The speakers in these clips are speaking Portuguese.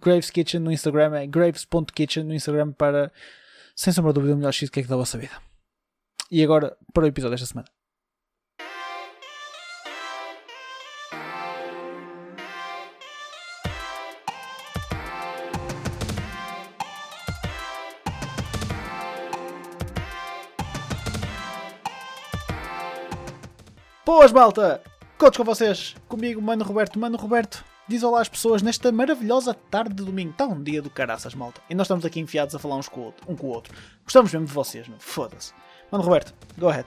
Graves Kitchen no Instagram é graves.kitchen no Instagram para, sem sombra de dúvida, o melhor cheesecake da vossa vida. E agora, para o episódio desta semana. Boas, malta! Contos com vocês, comigo, Mano Roberto. Mano Roberto, diz olá às pessoas nesta maravilhosa tarde de domingo. Está um dia do caraças, malta. E nós estamos aqui enfiados a falar uns com o outro, um com o outro. Gostamos mesmo de vocês, meu. Foda-se. Mano Roberto, go ahead.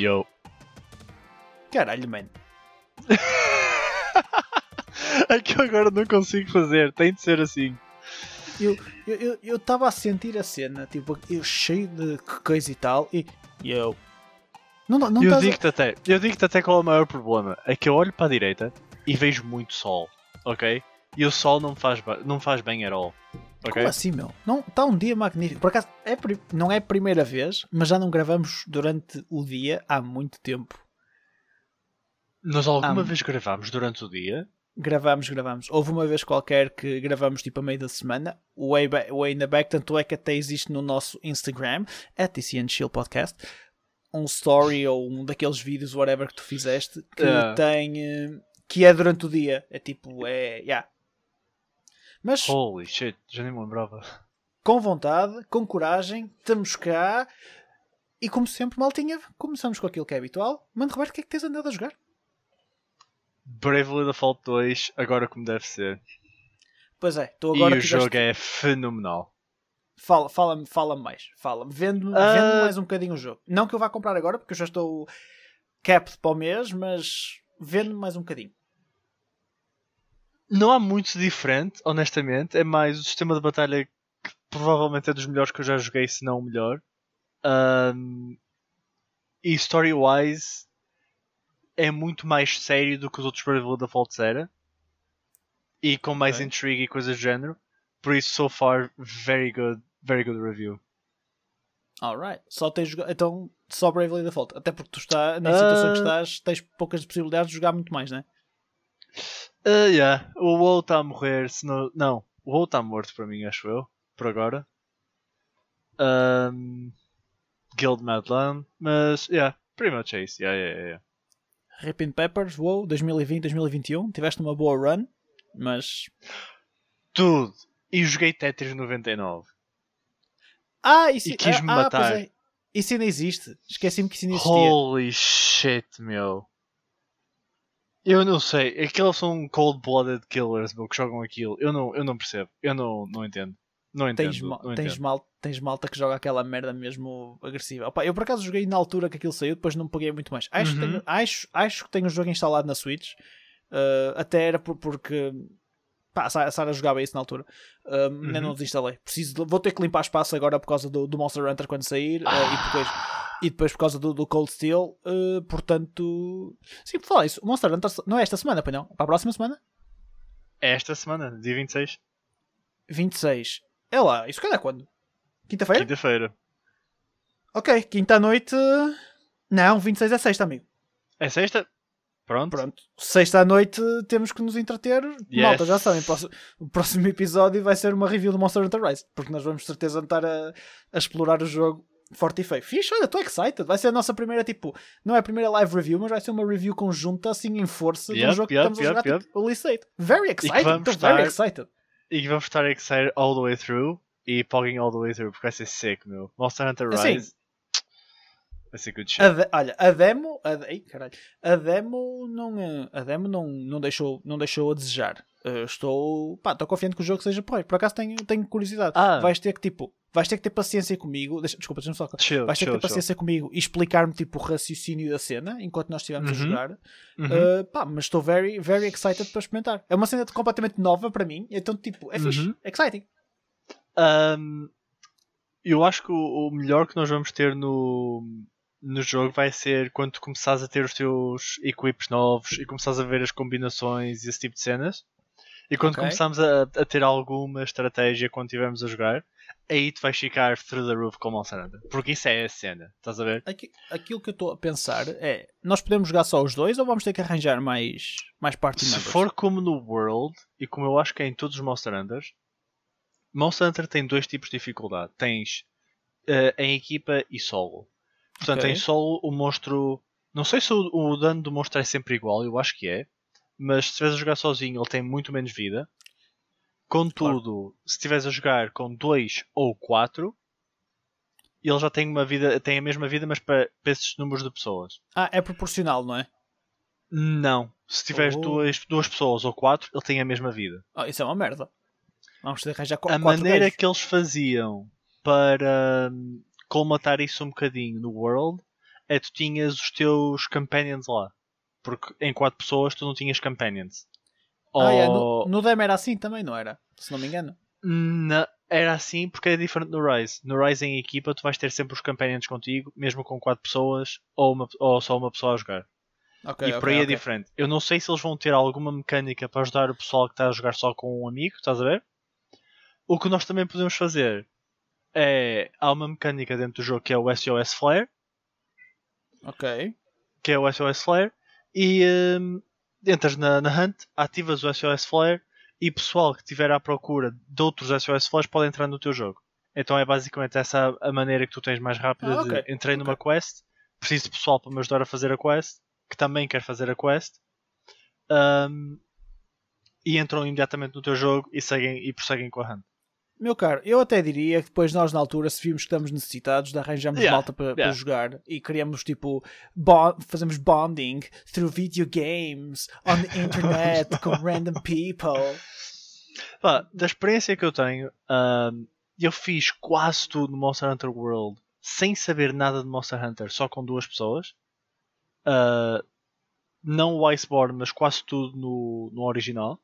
Yo. Caralho, man. é que eu agora não consigo fazer, tem de ser assim. Eu estava eu, eu, a sentir a cena, tipo, eu cheio de coisa e tal, e eu, não, não eu digo-te a... até, eu digo-te até qual é o maior problema. É que eu olho para a direita e vejo muito sol, ok? E o sol não faz, não faz bem at all. Okay? Como assim, meu? Não, está um dia magnífico. Por acaso, é, não é a primeira vez, mas já não gravamos durante o dia há muito tempo. Nós alguma vez gravamos durante o dia? Gravamos, gravamos. Houve uma vez qualquer que gravamos tipo a meio da semana, way, back, way in the back, tanto é que até existe no nosso Instagram, at Chill Podcast, um story ou um daqueles vídeos, whatever, que tu fizeste, que uh. tem. Que é durante o dia. É tipo, é. Yeah. Mas. Holy shit, já nem me lembrava. Com vontade, com coragem, estamos cá. E como sempre, maltinha, começamos com aquilo que é habitual. Mano, Roberto, o que é que tens andado a jogar? Bravely Default 2, agora como deve ser. Pois é, tu agora. E o jogo é fenomenal. Fala, fala-me fala mais. Fala-me. Vende, uh... vende mais um bocadinho o jogo. Não que eu vá comprar agora, porque eu já estou capped para o mês, mas vende mais um bocadinho. Não há muito diferente, honestamente. É mais o sistema de batalha que provavelmente é dos melhores que eu já joguei, se não o melhor. Um... E story-wise é muito mais sério do que os outros Bravely Defaults era. E com mais okay. intrigue e coisas do género. Por isso, so far, very good, very good review. Alright. Só tens Então, só Bravely Default. Até porque tu está, na situação uh... que estás, tens poucas possibilidades de jogar muito mais, não é? Uh, yeah. O WoW está a morrer. Se não... não, o WoW está morto para mim, acho eu. Por agora. Um... Guild Madland. Mas, yeah. Pretty much é isso. Yeah, yeah, yeah. Rip Peppers, WoW 2020-2021. Tiveste uma boa run, mas. Tudo e joguei Tetris 99. Ah, isso, e quis-me ah, matar. Ah, é. Isso ainda existe. Esqueci-me que isso ainda existia. Holy shit, meu. Eu não sei. Aqueles são cold-blooded killers, meu, que jogam aquilo. Eu não, eu não percebo. Eu não, não entendo. Não entendo. tens, não tens, entendo. mal, tens malta que joga aquela merda mesmo agressiva. Opa, eu por acaso joguei na altura que aquilo saiu, depois não paguei muito mais. Acho, que, Uhum. tenho, acho, acho que tenho o jogo instalado na Switch. Uh, até era por- porque pá, a Sa- a Sara jogava isso na altura. Um, Ainda Uhum. não desinstalei. Preciso de- vou ter que limpar espaço agora por causa do, do Monster Hunter quando sair uh, e, depois, e depois por causa do, do Cold Steel. uh, portanto, sim, por falar isso, o Monster Hunter não é esta semana, pois não? Para a próxima semana? É esta semana, dia 26, 26. É lá, isso calhar quando? Quinta-feira? quinta-feira. Ok, quinta à noite. Não, 26 é sexta, amigo. É sexta? Pronto. Pronto. Sexta à noite temos que nos entreter. Yes. Malta, já sabem, o próximo episódio vai ser uma review do Monster Hunter Rise. Porque nós vamos de certeza estar a, a explorar o jogo forte e feio. Fixe, olha, estou excited. Vai ser a nossa primeira, tipo, não é a primeira live review, mas vai ser uma review conjunta, assim, em força, de um Yep, jogo que yep, estamos a jogar, yep, tipo. Very excited. Estou very estar- excited. E que vamos estar excited all the way through e pogging all the way through, porque vai ser sick, meu. Monster Hunter Assim, Vai ser good shit. A de- olha, a demo, a, ai, caralho, a demo não, eh, a demo não, não, deixou, não deixou a desejar. Eh, estou, pá, estou confiante que o jogo seja porreiro. Por acaso tenho, tenho curiosidade. Ah. Vais ter que tipo, vais ter que ter paciência comigo. Deixa, desculpa, deixa-me só. Chill, Vais ter que chill, ter paciência comigo e explicar-me tipo o raciocínio da cena enquanto nós estivermos a Uhum. jogar. chill. Uhum. Eh, pá, mas estou very, very excited para experimentar. É uma cena completamente nova para mim, então tipo, é fixe, Uhum. exciting. Um, eu acho que o, o melhor que nós vamos ter no, no jogo vai ser quando tu começares a ter os teus equipes novos e começares a ver as combinações e esse tipo de cenas. E quando Ok. começarmos a, a ter alguma estratégia quando estivermos a jogar, aí tu vais ficar through the roof com o Monster Hunter. Porque isso é a cena, estás a ver? Aqui- aquilo que eu estou a pensar é: nós podemos jogar só os dois ou vamos ter que arranjar mais, mais party Se for como no World, e como eu acho que é em todos os Monster Hunters, Monster Hunter tem dois tipos de dificuldade. Tens eh, em equipa e solo. Portanto, Ok. em solo o monstro. Não sei se o, o dano do monstro é sempre igual, eu acho que é. Mas se estiveres a jogar sozinho, ele tem muito menos vida. Contudo, se estiveres a jogar com dois ou quatro, ele já tem uma vida, tem a mesma vida, mas para, para esses números de pessoas. Ah, é proporcional, não é? Não. Se tiveres Oh. duas, duas pessoas ou quatro, ele tem a mesma vida. Ah, isso é uma merda. Vamos ter que arranjar qu a quatro maneira gajos. que eles faziam para hum, colmatar isso um bocadinho no World é tu tinhas os teus companions lá. Porque em quatro pessoas tu não tinhas companions. Ah, é, Ou- no, no demo era assim também, não era? Se não me engano. Na- Era assim porque é diferente no Rise. No Rise em equipa tu vais ter sempre os companions contigo, mesmo com quatro pessoas ou, uma- ou só uma pessoa a jogar. Ok, e por ok, aí é diferente. Eu não sei se eles vão ter alguma mecânica para ajudar o pessoal que está a jogar só com um amigo, estás a ver? O que nós também podemos fazer é. Há uma mecânica dentro do jogo que é o SOS Flare, Ok. que é o SOS Flare, e hum, entras na, na Hunt, ativas o SOS Flare e pessoal que estiver à procura de outros SOS Flares pode entrar no teu jogo. Então é basicamente essa a maneira que tu tens mais rápida Ah, de ok, entrei numa ok. quest, preciso de pessoal para me ajudar a fazer a quest, que também quer fazer a quest, hum, e entram imediatamente no teu jogo e, seguem, e prosseguem com a Hunt. Meu caro, eu até diria que depois nós na altura, se vimos que estamos necessitados, de arranjamos Yeah, malta para yeah. jogar e queríamos tipo bond, fazemos bonding through video games on the internet com random people. Pá, da experiência que eu tenho, hum, eu fiz quase tudo no Monster Hunter World sem saber nada de Monster Hunter, só com duas pessoas. Ah, não o Iceborne, mas quase tudo no, no original.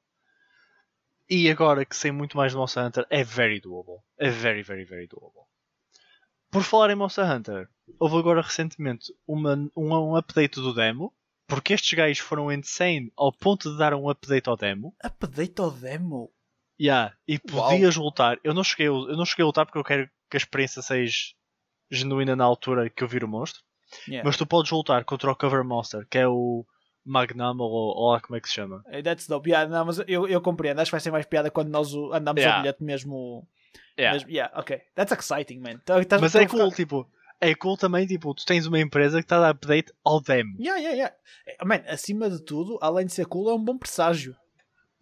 E agora que sei muito mais de Monster Hunter, é very doable. É very, very, very doable. Por falar em Monster Hunter, houve agora recentemente uma, um, um update do demo, porque estes gajos foram insane ao ponto de dar um update ao demo. Update ao demo. Yeah, e Uau. podias lutar. Eu não, cheguei, a- eu não cheguei a lutar porque eu quero que a experiência seja genuína na altura que eu vir o monstro. Yeah. Mas tu podes lutar contra o Cover Monster, que é o Magnum ou, ou lá como é que se chama. Hey, That's dope. Yeah, não, mas eu, eu compreendo. Acho que vai ser mais piada quando nós andamos Yeah. ao bilhete mesmo. Yeah. mesmo- yeah, ok. That's exciting, man. Tá- tá- Mas tô é ficar- cool, tipo, é cool também, tipo, tu tens uma empresa que está a dar update ao demo. Yeah, yeah, yeah. Eh, Man, acima de tudo, além de ser cool, é um bom presságio.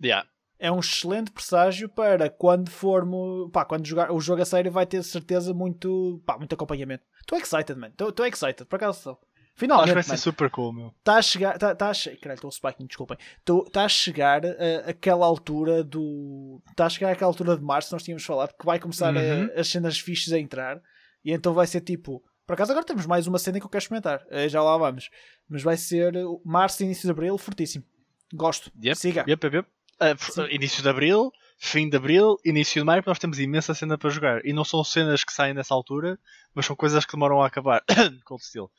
Yeah. É um excelente presságio para quando formos. Pá, quando jogar o jogo a sério vai ter certeza muito. Pá, muito acompanhamento. Estou excited, man. Estou excited, por acaso estou. Finalmente, Acho que vai ser mano. super cool, meu. Está a chegar. Está tá a che... Caralho, estou spiking, desculpem. Está a chegar a, aquela altura do. Está a chegar àquela altura de março, nós tínhamos falado, que vai começar a- Uhum. as cenas fixes a entrar. E então vai ser tipo. Por acaso agora temos mais uma cena que eu quero experimentar. Eh, Já lá vamos. Mas vai ser eh, março, início de abril, fortíssimo. Gosto. Yep, Siga. Yep, yep, Sim. início de Abril, fim de Abril, início de Maio, nós temos imensa cena para jogar. E não são cenas que saem nessa altura, mas são coisas que demoram a acabar. Cold Steel.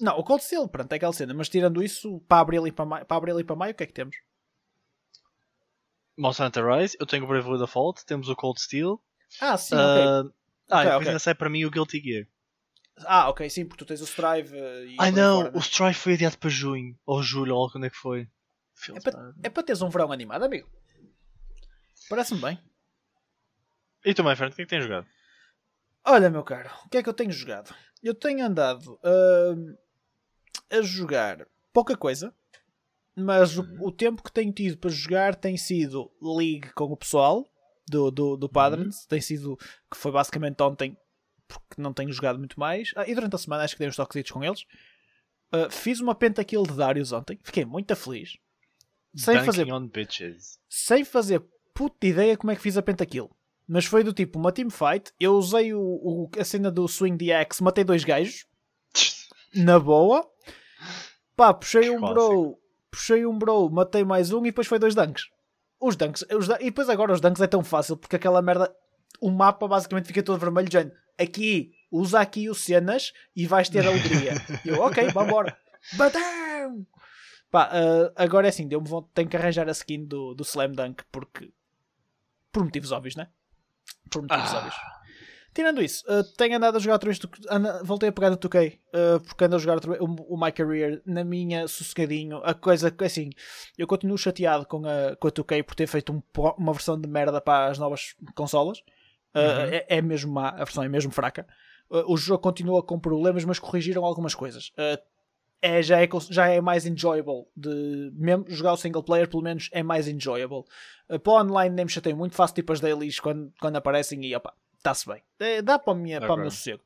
Não, o Cold Steel, pronto, é aquela cena. Mas tirando isso, para abril e para maio, para abril e para maio, o que é que temos? Monster Hunter Rise, eu tenho o Bravely Default, temos o Cold Steel. Ah, sim, ok. ah, ah, Ok, e depois ok. ainda sai para mim o Guilty Gear. Ah, ok, sim, porque tu tens o Strive eh, e. Aí não, fora, né? o Strife foi adiado para junho, ou julho, ou quando é que foi. É para, é para teres um verão animado, amigo. Parece-me bem. E tu, my friend, o que é que tens jogado? Olha, meu caro, o que é que eu tenho jogado? Eu tenho andado hum, a jogar pouca coisa, mas o, o tempo que tenho tido para jogar tem sido League com o pessoal do, do, do Padrons, tem sido que foi basicamente ontem, porque não tenho jogado muito mais, Ah, e durante a semana acho que dei uns toquezitos com eles. Ah, fiz uma pentakill de Darius ontem, fiquei muito feliz. Sem Dunking fazer sem fazer puta ideia como é que fiz a pentakill. Mas foi do tipo uma teamfight. Eu usei o, o- a cena do Swing the Axe, matei dois gajos, na boa. Pá, puxei um bro, puxei um bro, matei mais um e depois foi dois dunks. Os dunks, os e depois agora os dunks é tão fácil porque aquela merda, o mapa basicamente fica todo vermelho, gente. Aqui, usa aqui o cenas e vais ter alegria. E eu, ok, vambora. Batão! Pá, ah, agora é assim, deu-me vontade, tenho que arranjar a skin do, do Slam Dunk porque. Por motivos óbvios, né? Por motivos Ah. óbvios. Tirando isso, ah, tenho andado a jogar outra vez. voltei a pegar no 2K ah, porque ando a jogar outra vez o, o My Career na minha sossegadinho. A coisa que assim, eu continuo chateado com a, com a 2K por ter feito um uma versão de merda para as novas consolas. Ah, Uhum. é, é mesmo má, a versão é mesmo fraca. Ah, o jogo continua com problemas, mas corrigiram algumas coisas. É, já, é, já é mais enjoyable. De, mesmo jogar o single player, pelo menos, é mais enjoyable. Uh, para o online nem me chatei muito, faço tipo as dailies quando, quando aparecem e opa, está-se bem. É, dá para, minha, para o meu sossego.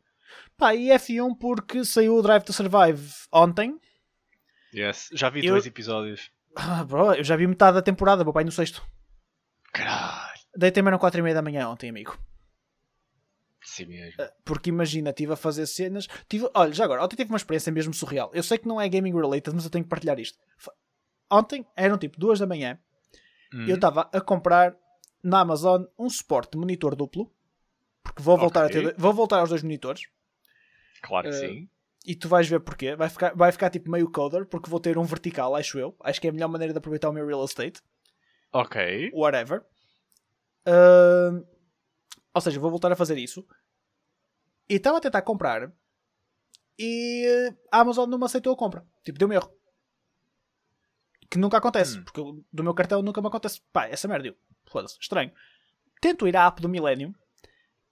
Pá, e F1 porque saiu o Drive to Survive ontem. Yes. Já vi Eu- dois episódios. Ah, bro, eu já vi metade da temporada, vou pai no sexto. Caralho. Deitei-me eram 4 e meia da manhã ontem, amigo. Sim mesmo. Porque imagina, estive a fazer cenas. Tive, olha, já agora, ontem tive uma experiência mesmo surreal. Eu sei que não é gaming related, mas eu tenho que partilhar isto. Ontem eram tipo 2 da manhã. Hum. Eu estava a comprar na Amazon um suporte monitor duplo. Porque vou voltar, Ok. a ter, vou voltar aos dois monitores. Claro que eh, sim. E tu vais ver porquê. Vai ficar, vai ficar tipo meio coder, porque vou ter um vertical, acho eu. Acho que é a melhor maneira de aproveitar o meu real estate. Ok. Whatever. Ahm, ou seja, vou voltar a fazer isso. E estava a tentar comprar. E eh, a Amazon não me aceitou a compra. Tipo, deu-me erro. Que nunca acontece. Hum. Porque eu- do meu cartão nunca me acontece. Pá, essa merda. eu, Foda-se. Estranho. Tento ir à app do Millennium.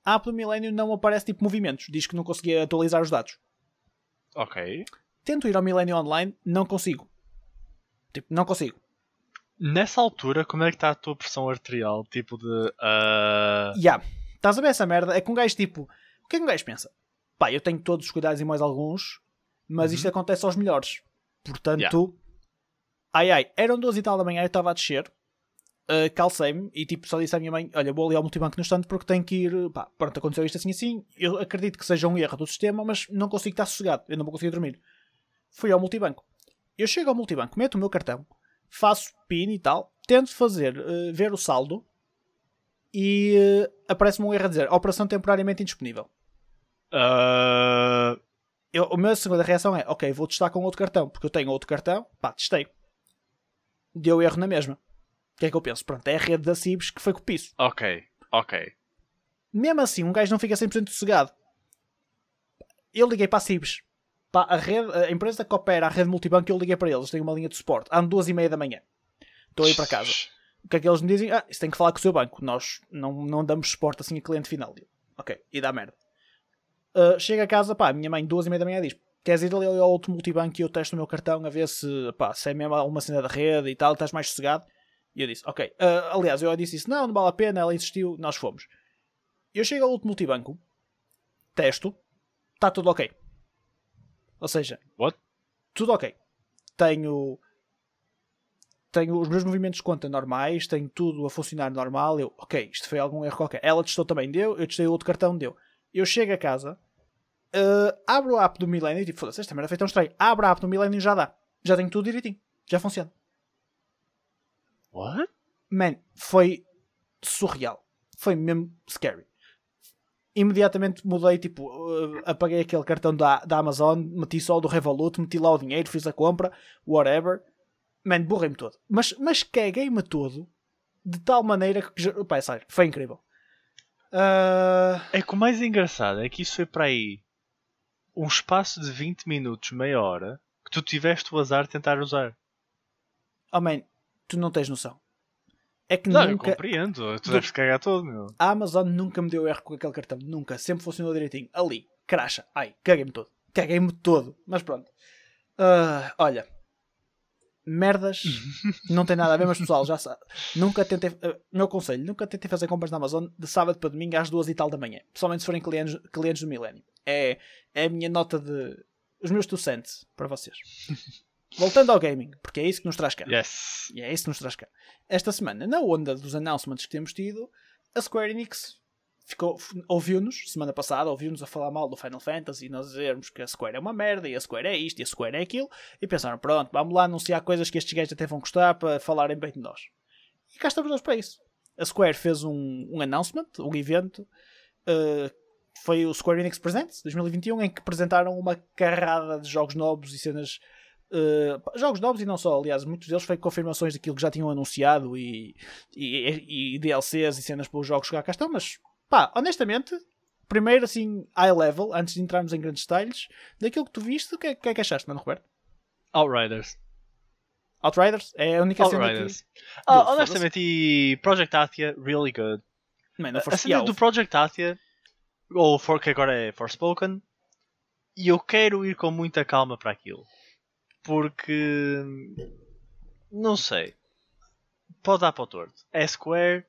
A app do Millennium não aparece tipo movimentos. Diz que não conseguia atualizar os dados. Ok. Tento ir ao Millennium Online. Não consigo. Tipo, não consigo. Nessa altura, como é que está a tua pressão arterial? Tipo de. ah, Ya. Estás a ver essa merda? É que um gajo tipo. O que é que um gajo pensa? Pá, eu tenho todos os cuidados e mais alguns, mas isto acontece aos melhores. Portanto. Ai ai, eram duas e tal da manhã, eu estava a descer, uh, calcei-me e tipo só disse à minha mãe: Olha, vou ali ao multibanco no instante porque tenho que ir. Pá, pronto, aconteceu isto assim assim. Eu acredito que seja um erro do sistema, mas não consigo estar sossegado, eu não vou conseguir dormir. Fui ao multibanco. Eu chego ao multibanco, meto o meu cartão, faço PIN e tal, tento fazer, uh, ver o saldo e uh, aparece-me um erro a dizer operação temporariamente indisponível. ah, Eu, a minha segunda reação é, ok, vou testar com outro cartão, porque eu tenho outro cartão, pá, testei. Deu erro na mesma. O que é que eu penso? Pronto, é a rede da Cibes que foi com o piso. ok. Ok. Mesmo assim, um gajo não fica 100% sossegado. Eu liguei para a Cibes. Pá, a, rede, a empresa que opera a rede multibanco, eu liguei para eles. Tenho uma linha de suporte. Às duas e meia da manhã. Estou a ir para casa. O que é que eles me dizem? Ah, isso tem que falar com o seu banco. Nós não, não damos suporte assim a cliente final. Eu, ok, e dá merda. Uh, chega a casa, pá, minha mãe, duas e meia da manhã, diz: Queres ir ali ao outro multibanco e eu testo o meu cartão a ver se, pá, se é mesmo uma cena da rede e tal, estás mais sossegado? E eu disse: Ok. Uh, aliás, eu disse isso: Não, não vale a pena. Ela insistiu, nós fomos. Eu chego ao outro multibanco, testo, está tudo ok. Ou seja, What? tudo ok. Tenho tenho os meus movimentos de conta normais, tenho tudo a funcionar normal. Eu, ok, isto foi algum erro qualquer. Ela testou também, deu. Eu testei outro cartão, deu. Eu chego a casa, uh, abro a app do Millennium e tipo, foda-se, esta merda foi tão estranho. Abro a app do Millennium e já dá. Já tenho tudo direitinho. Já funciona. What? Man, foi surreal. Foi mesmo scary. Imediatamente mudei, tipo, uh, apaguei aquele cartão da, da Amazon, meti só o do Revolut, meti lá o dinheiro, fiz a compra, whatever. Man, borrei-me todo. Mas, mas caguei-me todo de tal maneira que. Pá, sério, foi incrível. Uh... É que o mais engraçado é que isso foi para aí um espaço de 20 minutos, meia hora, que tu tiveste o azar de tentar usar. Oh man, tu não tens noção. É que não, nunca. eu compreendo. Tu deves cagar todo, meu. A Amazon nunca me deu erro com aquele cartão. Nunca. Sempre funcionou direitinho. Ali, cracha. Ai, caguei-me todo. Caguei-me todo. Mas pronto. Uh, olha. Merdas. não tem nada a ver, mas pessoal, já sabe. Nunca tentei. Uh, meu conselho: nunca tentei fazer compras na Amazon de sábado para domingo às duas e tal da manhã. Principalmente se forem clientes, clientes do Millennium. É, é a minha nota de. Os meus two cents para vocês. Voltando ao gaming, porque é isso que nos traz cá. Yes. E é isso que nos traz cá. Esta semana, na onda dos announcements que temos tido, a Square Enix ficou, ouviu-nos, semana passada, ouviu-nos a falar mal do Final Fantasy e nós dizermos que a Square é uma merda, e a Square é isto, e a Square é aquilo, e pensaram, pronto, vamos lá anunciar coisas que estes gajos até vão gostar para falarem bem de nós. E cá estamos nós para isso. A Square fez um, um announcement, um evento, uh, foi o Square Enix Presents 2021, em que apresentaram uma carrada de jogos novos e cenas Uh, jogos novos e não só, aliás, muitos deles foi confirmações daquilo que já tinham anunciado e, e, e DLCs e cenas para os jogos que cá estão, mas pá, honestamente, primeiro assim, high level, antes de entrarmos em grandes detalhes, daquilo que tu viste, o que, é, que é que achaste, mano Roberto? Outriders. Outriders? É a única Outriders. cena que... Ah, honestamente, e Project Athia, really good. Man, a cena yeah, do Project Athia, ou for, que agora é Forspoken, e eu quero ir com muita calma para aquilo porque não sei. Pode dar para o torto. É Square.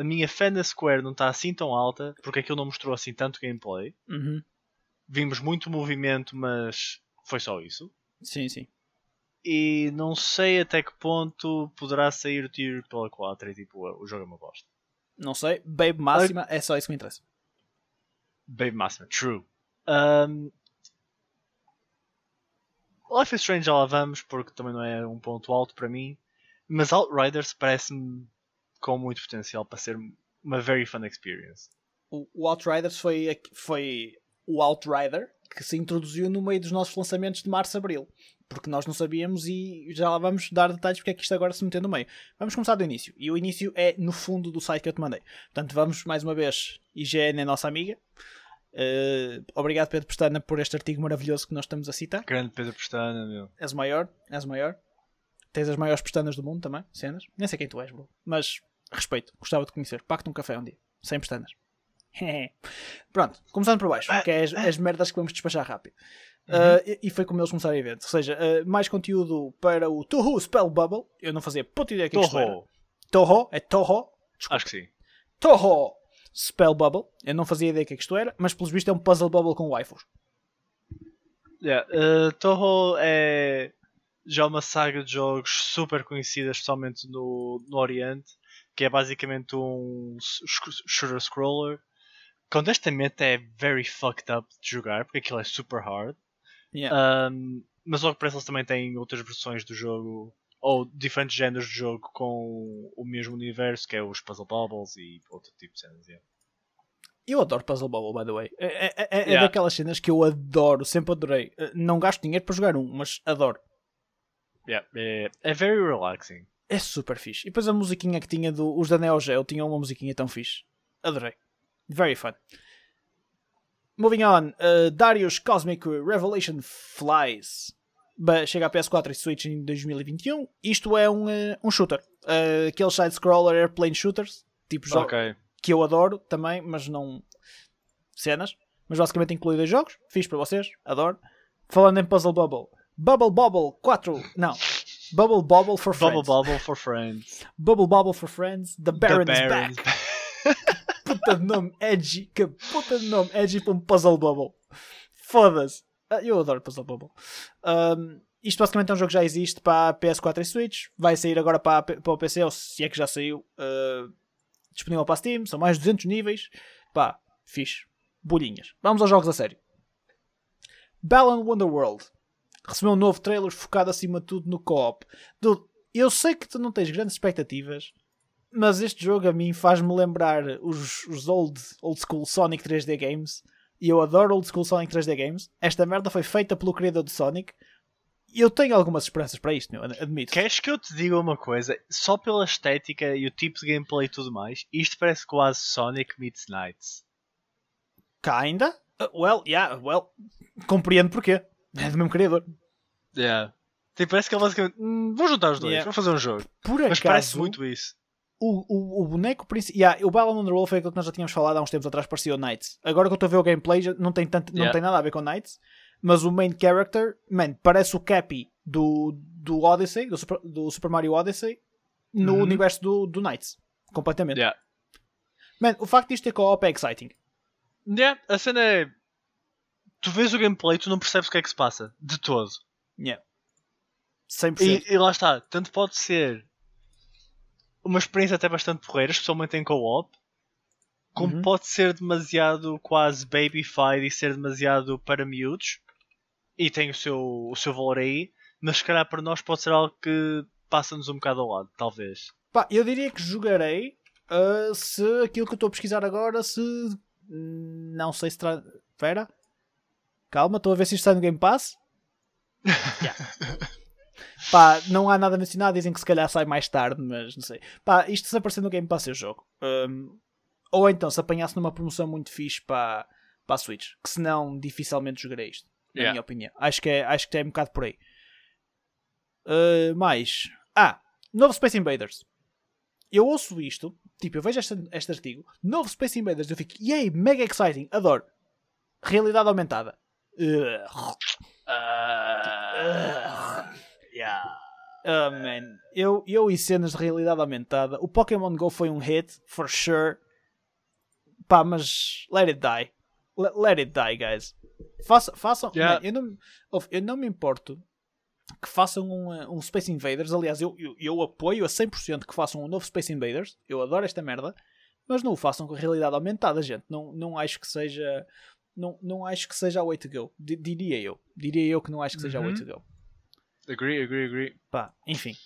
A minha fé na Square não está assim tão alta porque aquilo não mostrou assim tanto gameplay. Uhum. Vimos muito movimento, mas foi só isso. Sim, sim. E não sei até que ponto poderá sair o tiro pela 4 e tipo, o jogo é uma bosta. Não sei. Babe máxima, é só isso que me interessa. Babe máxima, true. Um, Life is Strange já lá vamos, porque também não é um ponto alto para mim. Mas Outriders parece-me com muito potencial para ser uma very fun experience. O, o Outriders foi, foi o Outrider que se introduziu no meio dos nossos lançamentos de março-abril. Porque nós não sabíamos e já lá vamos dar detalhes porque é que isto agora se meteu no meio. Vamos começar do início. E o início é no fundo do site que eu te mandei. Portanto, vamos mais uma vez. IGN é nossa amiga. Uh, obrigado, Pedro Pestana, por este artigo maravilhoso que nós estamos a citar. Grande Pedro Pestana, meu. És o maior, és o maior. Tens as maiores pestanas do mundo também, cenas. Nem sei quem tu és, bro. Mas respeito, gostava de conhecer. Pacto um café um dia, sem pestanas. Pronto, começando por baixo, que é as, as merdas que vamos despachar rápido. Uhum. Uh, e, e, foi como eles começaram a evento. Ou seja, uh, mais conteúdo para o Toho Spell Bubble. Eu não fazia puta ideia que Toho. isto era. Toho? É Toho? Desculpa. Acho que sim. Toho Spell Bubble. Eu não fazia ideia que, é que isto era, mas pelos vistos é um puzzle bubble com waifus. Yeah, uh, Toho é já uma saga de jogos super conhecida, especialmente no, no Oriente, que é basicamente um shooter scroller que honestamente é very fucked up de jogar, porque aquilo é super hard. Yeah. Um, mas logo parece eles também têm outras versões do jogo ou diferentes géneros de jogo com o mesmo universo, que é os Puzzle Bubbles e outro tipo de cenas. Yeah. Eu adoro Puzzle Bubble, by the way. É, é, é, é yeah. daquelas cenas que eu adoro, sempre adorei. Eh, não gasto dinheiro para jogar um, mas adoro. Yeah, é, é very relaxing. É super fixe. E depois a musiquinha que tinha do, os da Neo Geo tinham uma musiquinha tão fixe. Adorei. Very fun. Moving on, uh, Darius Cosmic Revelation Flies chega a PS4 e Switch em 2021. Isto é um, uh, um shooter. Uh, aqueles side-scroller airplane shooters, tipo jogo okay. que eu adoro também, mas não cenas. Mas basicamente inclui dois jogos. Fiz para vocês, adoro. Falando em Puzzle Bubble. Bubble Bobble 4. Não. Bubble Bobble for Friends. Bubble Bobble for Friends. Bubble Bobble for Friends. The Baron's The Baron's Back. puta de nome edgy. Que puta de nome edgy para um Puzzle Bubble. Foda-se. Ah, eu adoro Puzzle Bubble. Um, isto basicamente é um jogo que já existe para PS4 e Switch. Vai sair agora para, para o PC, ou se é que já saiu. Uh, disponível para Steam. São mais de 200 níveis. Pá, fixe. Bolinhas. Vamos aos jogos a sério. Balan Wonderworld. Recebeu um novo trailer focado acima de tudo no co-op. Eu sei que tu não tens grandes expectativas, mas este jogo a mim faz-me lembrar os, os old, old school Sonic 3D games. E eu adoro old school Sonic 3D games. Esta merda foi feita pelo criador de Sonic. E eu tenho algumas esperanças para isto, meu, admito. Queres que eu te diga uma coisa? Só pela estética e o tipo de gameplay e tudo mais, isto parece quase Sonic meets Knights. Kinda? Uh, well, yeah, well, compreendo porquê. É do mesmo criador. Yeah. Tipo, parece que ele basicamente. Hum, vou juntar os dois, yeah. vou fazer um jogo. Por Mas acaso, parece muito isso. O, o, o boneco principal. Yeah, o Battle Roll foi aquilo que nós já tínhamos falado há uns tempos atrás, parecia o Knights. Agora que eu estou a ver o gameplay, não tem, tanto, não yeah. tem nada a ver com Knights. Mas o main character, man, parece o Cappy do, do Odyssey, do Super, do Super Mario Odyssey, no uhum. universo do, do Knights. Completamente. Yeah. Man, o facto de isto ter co-op é exciting. Yeah, a cena é. Tu vês o gameplay tu não percebes o que é que se passa. De todo. Yeah. 100%. E, e lá está. Tanto pode ser uma experiência até bastante porreira, especialmente em co-op, como uhum. pode ser demasiado quase babyfied e ser demasiado para miúdos e tem o seu, o seu valor aí, mas se calhar para nós pode ser algo que passa-nos um bocado ao lado, talvez. Pá, eu diria que jogarei uh, se aquilo que eu estou a pesquisar agora se. Não sei se. Tra... Espera. Calma, estou a ver se isto está no Game Pass. yeah. Pá, não há nada mencionado, dizem que se calhar sai mais tarde, mas não sei. Pá, isto se aparecer no Game Pass eu jogo. Um, ou então se apanhasse numa promoção muito fixe para, para a Switch, que senão dificilmente jogarei isto na yeah. minha opinião. Acho que, é, acho que é um bocado por aí. Uh, mais. Ah, novo Space Invaders. Eu ouço isto, tipo, eu vejo este, este artigo, novo Space Invaders, eu fico, yay, mega exciting, adoro. Realidade aumentada. Uh, uh, yeah. Oh, man. Eu, eu e cenas de realidade aumentada. O Pokémon Go foi um hit, for sure. Pá, mas let it die. Let, let it die, guys. Façam. façam yeah. eu, não, eu não me importo que façam um, um Space Invaders. Aliás, eu, eu, eu, apoio a 100% que façam um novo Space Invaders. Eu adoro esta merda. Mas não o façam com a realidade aumentada, gente. Não, não acho que seja. Não, não acho que seja a way to go. D diria eu. Diria eu que não acho que seja a way to go. Agree, agree, agree. Pá, enfim.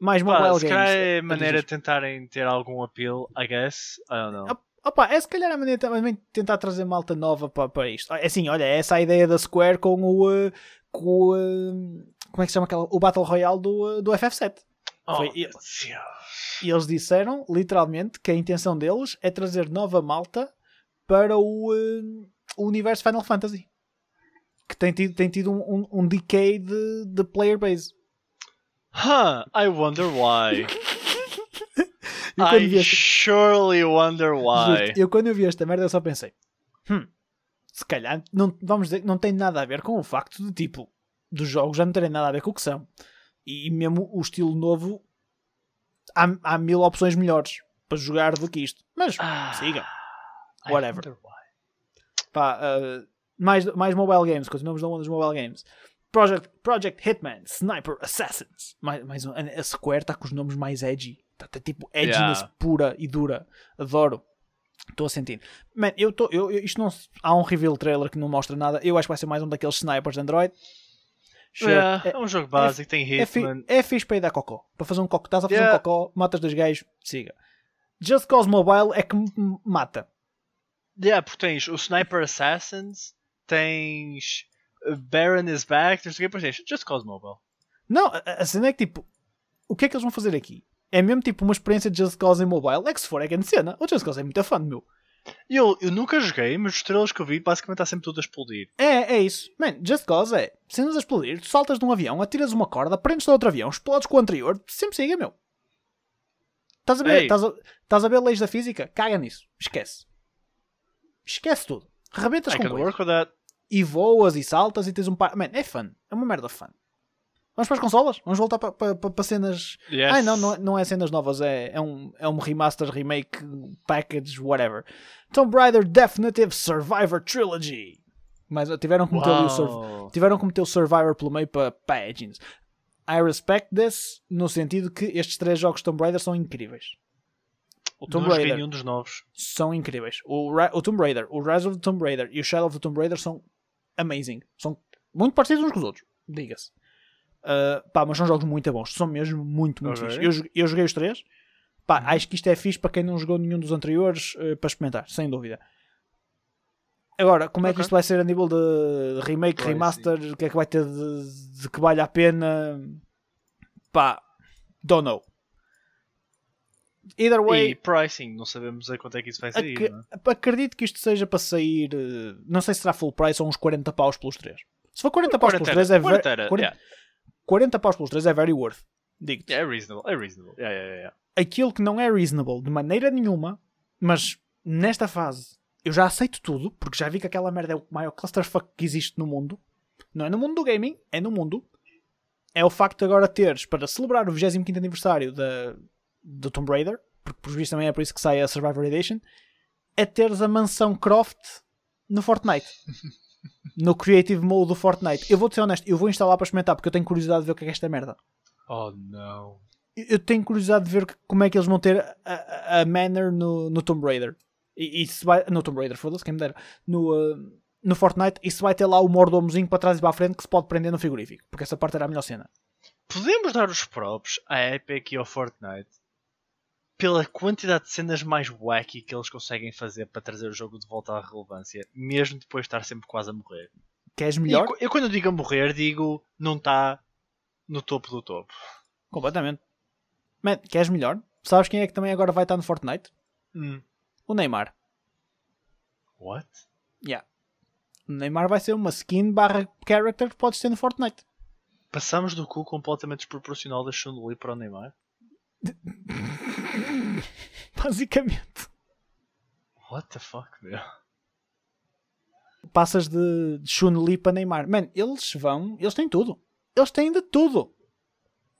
Mais mobile Pá, games. Se calhar é maneira de tentarem ter algum appeal, I guess. I don't know. Opa, é se calhar a maneira também de tentar trazer malta nova para, para isto. É assim, olha, essa é a ideia da Square com o. Uh, com o uh, como é que se chama aquela? O Battle Royale do, uh, do FF7. Oh, Foi, e, e eles disseram, literalmente, que a intenção deles é trazer nova malta para o, o universo Final Fantasy. Que tem tido, tem tido um, um, um decay de, de player base. Huh, I wonder why. I esta... surely wonder why. eu quando eu vi esta merda eu só pensei, hum, se calhar não, vamos dizer, não tem nada a ver com o facto de tipo dos jogos já não terem nada a ver com o que são. E mesmo o estilo novo há, há mil opções melhores para jogar do que isto. Mas ah, siga. Whatever. Pá, uh, mais, mais mobile games, continuamos na onda dos mobile games. Project, Project Hitman, Sniper Assassins. Mais, mais um, a Square está com os nomes mais edgy. Está tá, tipo edginess yeah. pura e dura. Adoro. Estou a sentir. Man, eu estou. Eu, eu, isto não. Há um reveal trailer que não mostra nada. Eu acho que vai ser mais um daqueles snipers de Android. Yeah, é, é, um jogo básico, é, tem Hitman. É, é fixe para ir dar cocó. Para fazer um cocó. Estás a fazer yeah. um cocó, matas dois gajos, siga. Just Cause Mobile é que me mata. Yeah, porque tens o Sniper Assassins, tens Baron is back, tens o que depois tens Just Cause Mobile. Não, a, a cena é que tipo, o que é que eles vão fazer aqui? é mesmo tipo uma experiência de Just Cause em mobile. É que se for é grande cena. O Just Cause é muito fã, meu. Eu, eu nunca joguei, mas os estrelas que eu vi basicamente está sempre tudo a explodir. É, é isso. Man, Just Cause é cenas a explodir, tu saltas de um avião, atiras uma corda, prendes de outro avião, explodes com o anterior, sempre siga, meu. Estás a ver? Estás a, estás a ver leis da física? Caga nisso. Esquece. Esquece tudo. Rebentas I com coisas. E voas e saltas e tens um par. Man, é fun. É uma merda fun. Vamos para as consolas? Vamos voltar para, para, para cenas. Yes. Ai não, não, não é cenas novas, é, é, um, é um remaster, remake, package, whatever. Tomb Raider Definitive Survivor Trilogy. Mas tiveram que meter, o, tiveram que meter o Survivor pelo meio para engines. I respect this no sentido que estes três jogos Tomb Raider são incríveis. O Tomb não joguei Raider nenhum dos novos. são incríveis. O, Ra- o Tomb Raider, o Rise of the Tomb Raider e o Shadow of the Tomb Raider são amazing. São muito parecidos uns com os outros, diga-se. Uh, pá, mas são jogos muito bons. São mesmo muito, muito Ok. fixe. Eu, joguei- eu joguei os três. Pá, acho que isto é fixe para quem não jogou nenhum dos anteriores uh, para experimentar, sem dúvida. Agora, como é que isto vai ser a nível de remake, Vai, remaster? O que é que vai ter de, de que vale a pena? Pá, don't know. Either way, E pricing, não sabemos a quanto é que isso vai sair. Ac- é? acredito que isto seja para sair. eh, Não sei se será full price ou uns 40 paus pelos 3. Se for 40 paus pelos 3 é very, 40 era, 40, yeah. 40 paus pelos 3 é very worth. Digo-te. É reasonable, é reasonable. Yeah, yeah, yeah. Aquilo que não é reasonable de maneira nenhuma, mas nesta fase eu já aceito tudo, porque já vi que aquela merda é o maior clusterfuck que existe no mundo. Não é no mundo do gaming, é no mundo. É o facto de agora teres, para celebrar o 25 aniversário da, do Tomb Raider, porque por visto também é por isso que sai a Survivor Edition, é teres a mansão Croft no Fortnite. no Creative Mode do Fortnite. Eu vou-te ser honesto, eu vou instalar para experimentar, porque eu tenho curiosidade de ver o que é é esta merda. Oh não. Eu tenho curiosidade de ver como é que eles vão ter a, a, a Manor no, no Tomb Raider. E, e se vai. No Tomb Raider, foda-se, quem me dera. No, uh, no Fortnite. E se vai ter lá o mordomozinho para trás e para a frente que se pode prender no frigorífico. Porque essa parte era a melhor cena. Podemos dar os props à Epic e ao Fortnite pela quantidade de cenas mais wacky que eles conseguem fazer para trazer o jogo de volta à relevância, mesmo depois de estar sempre quase a morrer. Queres E melhor? co- eu quando digo a morrer, digo não está no topo do topo. Completamente. Man, queres melhor? Sabes quem é que também agora vai estar no Fortnite? Hum. O Neymar. What? Yeah. O Neymar vai ser uma skin barra character que podes ter no Fortnite. Passamos do cu completamente desproporcional da Chun-Li para o Neymar? Basicamente. What the fuck, meu? Passas de, de Chun-Li para Neymar. Man, eles vão. Eles têm tudo. Eles têm de tudo.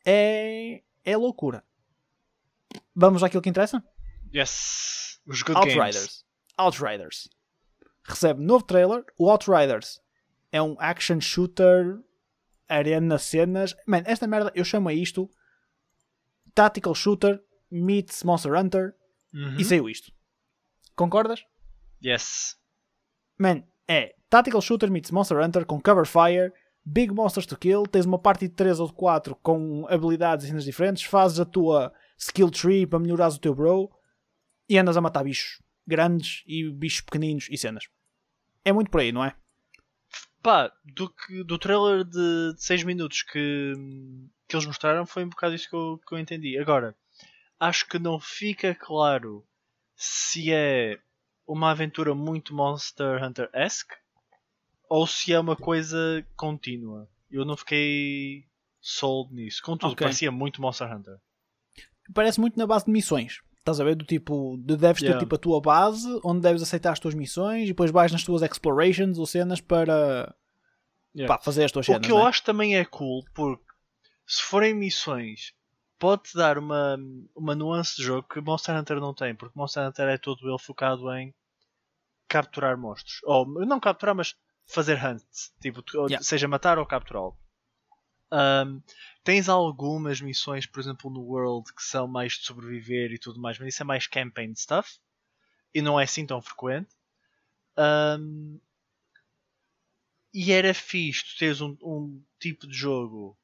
É. É loucura. Vamos àquilo que interessa? Yes! Os good games. Outriders. Outriders. Recebe novo trailer. O Outriders é um action shooter, arena cenas. Man, esta merda, eu chamo a isto Tactical Shooter meets Monster Hunter Uhum. e saiu isto. Concordas? Yes. Man, é Tactical Shooter meets Monster Hunter com cover fire, big monsters to kill, tens uma party de 3 ou de 4 com habilidades e cenas diferentes, fazes a tua skill tree para melhorares o teu bro e andas a matar bichos grandes e bichos pequeninos e cenas. É muito por aí, não é? Pá, do, que, do trailer de 6 minutos que, que eles mostraram foi um bocado isso que eu, que eu entendi. Agora, acho que não fica claro se é uma aventura muito Monster Hunter-esque ou se é uma coisa contínua. Eu não fiquei sold nisso. Contudo, Ok. parecia muito Monster Hunter. Parece muito na base de missões. Estás a ver? Do tipo, de deves ter Yeah. tipo a tua base onde deves aceitar as tuas missões e depois vais nas tuas explorations ou cenas para Yeah. pá, fazer as tuas O cenas. que eu né? acho também é cool, porque se forem missões, pode dar uma, uma nuance de jogo que Monster Hunter não tem, porque Monster Hunter é todo ele focado em capturar monstros. Ou não capturar, mas fazer hunt. Tipo, Yeah. seja matar ou capturá-lo. Ahm, tens algumas missões, por exemplo, no World que são mais de sobreviver e tudo mais, mas isso é mais campaign stuff e não é assim tão frequente. Ahm, e era fixe tu teres um, um tipo de jogo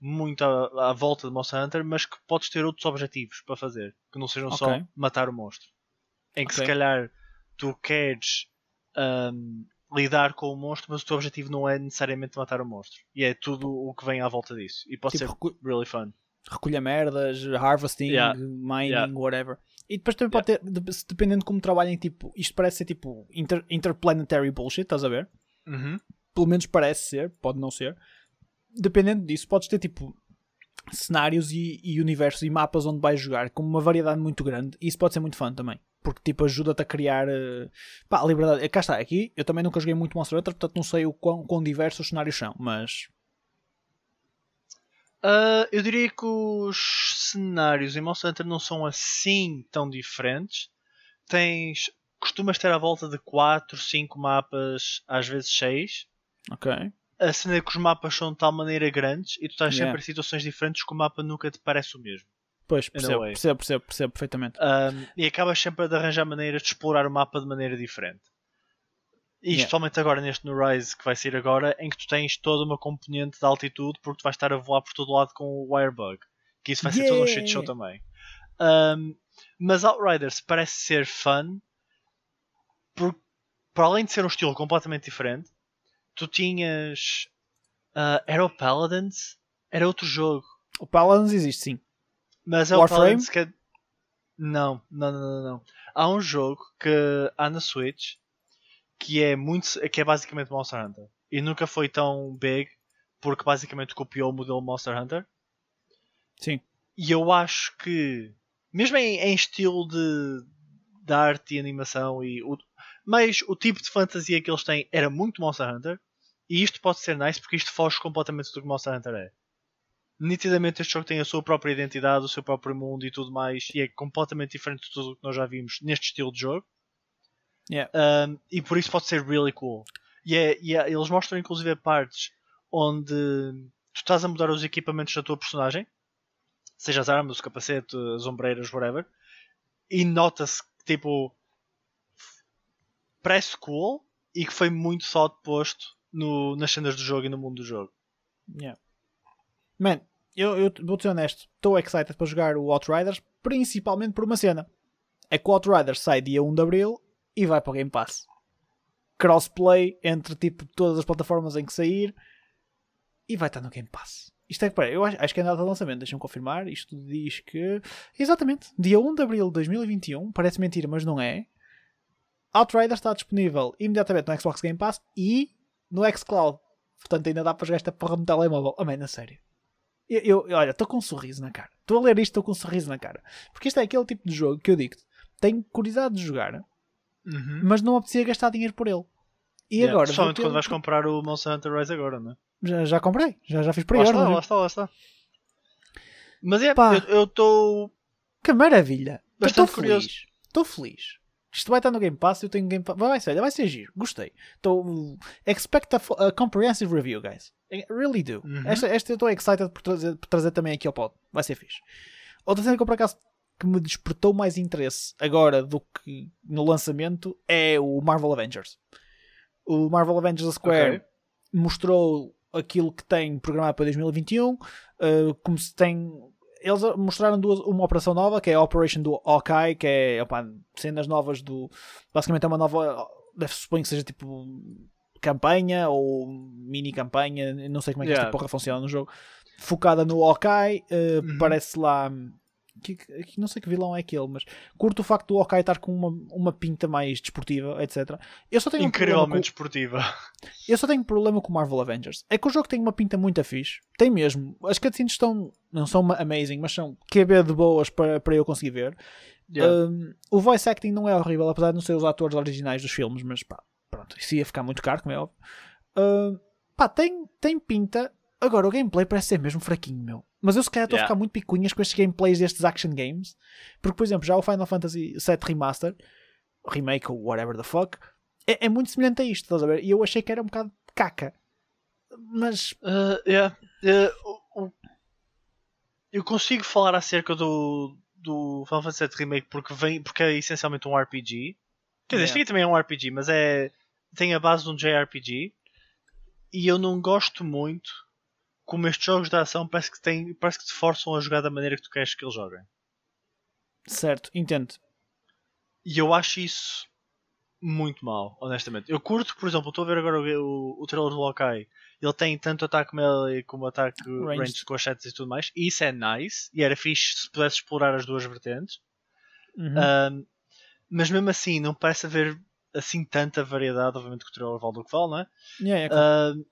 muito à, à volta de Monster Hunter, mas que podes ter outros objetivos para fazer, que não sejam só Ok. matar o monstro. Em que se Ok. calhar tu queres ahm, lidar com o monstro, mas o teu objetivo não é necessariamente matar o monstro. E é tudo o que vem à volta disso. E pode Tipo, ser really fun. recolher merdas, harvesting, Yeah. mining, Yeah. whatever. E depois também pode ter, de- dependendo de como trabalhem, tipo, isto parece ser tipo inter- interplanetary bullshit, estás a ver? Pelo menos parece ser, pode não ser. Dependendo disso, podes ter tipo cenários e, e universos e mapas onde vais jogar com uma variedade muito grande e isso pode ser muito fun também. Porque tipo ajuda-te a criar eh, pá, a liberdade. Cá está, aqui eu também nunca joguei muito Monster Hunter, portanto não sei o quão, quão diversos os cenários são, mas Ah, eu diria que os cenários em Monster Hunter não são assim tão diferentes. Tens costumas ter à volta de 4, 5 mapas, às vezes 6. Ok. A cena é que os mapas são de tal maneira grandes e tu estás Yeah. sempre em situações diferentes que o mapa nunca te parece o mesmo. Pois, percebo, percebo, percebo, percebo perfeitamente. Um, e acabas sempre a arranjar maneiras de explorar o mapa de maneira diferente. E Yeah. especialmente agora neste no Rise que vai sair agora, em que tu tens toda uma componente de altitude porque tu vais estar a voar por todo lado com o Wirebug. Que isso vai ser todo um shit show Yeah. também. Um, mas Outriders parece ser fun porque, para além de ser um estilo completamente diferente, tu tinhas. uh, era o Paladins? Era outro jogo. O Paladins existe sim. Mas é o Warframe? Paladins que é... Não, não, não, não, não. Há um jogo que há na Switch que é muito que é basicamente Monster Hunter. E nunca foi tão big porque basicamente copiou o modelo Monster Hunter. Sim. E eu acho que mesmo em, em estilo de, de arte e animação e o, mas o tipo de fantasia que eles têm era muito Monster Hunter. E isto pode ser nice porque isto foge completamente do que Monster Hunter é. Nitidamente este jogo tem a sua própria identidade, o seu próprio mundo e tudo mais, e é completamente diferente de tudo o que nós já vimos neste estilo de jogo. Yeah. Um, e por isso pode ser really cool. E, é, é- eles mostram inclusive partes onde tu estás a mudar os equipamentos da tua personagem, seja as armas, o capacete, as ombreiras, whatever, e nota-se que tipo parece cool e que foi muito só posto no, nas cenas do jogo e no mundo do jogo. Yeah. Man, eu, eu vou ser honesto, estou excited para jogar o Outriders, principalmente por uma cena. É que o Outriders sai dia 1 de Abril e vai para o Game Pass. Crossplay entre tipo todas as plataformas em que sair e vai estar no Game Pass. Isto é que eu acho, acho que é data de lançamento, deixa-me confirmar. Isto diz que. Exatamente, dia 1 de Abril de 2021, parece mentira, mas não é. Outriders está disponível imediatamente no Xbox Game Pass e no Xcloud. Portanto, ainda dá para jogar esta porra no telemóvel. Oh, man, a sério. Eu, eu- olha, estou com um sorriso na cara. Estou a ler isto, estou com um sorriso na cara. Porque isto é aquele tipo de jogo que eu digo tenho curiosidade de jogar, mas não apetecia gastar dinheiro por ele. E Yeah, agora. Principalmente ter- quando vais comprar o Monster Hunter Rise agora, não é? já, já comprei, já, já fiz Lá está, pre-order. lá está, lá está. Mas é, Pá. eu estou Que maravilha! Estou feliz. Estou feliz. Isto vai estar no Game Pass, eu tenho Game Pass. Vai ser, vai ser giro. Gostei. Estou. Expect a, a comprehensive review, guys. I really do. Uhum. Esta, esta eu estou excited por trazer, por trazer também aqui ao pod. Vai ser fixe. Outra cena que eu por acaso que me despertou mais interesse agora do que no lançamento é o Marvel Avengers. O Marvel Avengers Square Ok. mostrou aquilo que tem programado para 2021, uh, como se tem. Eles mostraram duas, uma operação nova, que é a Operation do Hawkeye, que é opa, cenas novas do. Basicamente é uma nova. Deve suponho que seja tipo campanha ou mini campanha, não sei como é que Yeah. esta porra funciona no jogo. Focada no Hawkeye, uh, Uhum. parece lá. Que, que- não sei que vilão é aquele, mas curto o facto do Hawkeye estar com uma, uma pinta mais desportiva, etc. Eu só tenho um problema com- incrivelmente esportiva. eu só tenho um problema com o Marvel Avengers. É que o jogo tem uma pinta muito fixe. Tem mesmo. As cutscenes estão. Não são ma- amazing, mas são QB de boas para, para eu conseguir ver. Yeah. Um, o voice acting não é horrível, apesar de não ser os atores originais dos filmes, mas pá, pronto, isso ia ficar muito caro, como é óbvio. Um, pá, tem, tem pinta. Agora, o gameplay parece ser mesmo fraquinho, meu. Mas eu se calhar estou a Yeah. ficar muito picuinhas com estes gameplays destes action games. Porque, por exemplo, já o Final Fantasy VII Remaster, remake ou whatever the fuck, é, é muito semelhante a isto, estás a ver? E eu achei que era um bocado caca. Mas, Uh, yeah. Uh, eu consigo falar acerca do, do Final Fantasy VII Remake porque, vem, porque é essencialmente um RPG. Quer dizer, este Yeah. aqui também é um RPG, mas é, tem a base de um JRPG. E eu não gosto muito como estes jogos de ação parece que, tem, parece que te forçam a jogar da maneira que tu queres que eles joguem. certo, entendo. E eu acho isso muito mal, honestamente. Eu curto, por exemplo, estou a ver agora o, o, o trailer do Hawkeye. Ele tem tanto ataque melee como ataque Ranged. ranged com as setas e tudo mais. E isso é nice. E era fixe se pudesse explorar as duas vertentes. Uhum. Ahm, mas mesmo assim, não parece haver assim tanta variedade. Obviamente que o trailer vale do que vale, não é? Yeah, yeah, Ahm,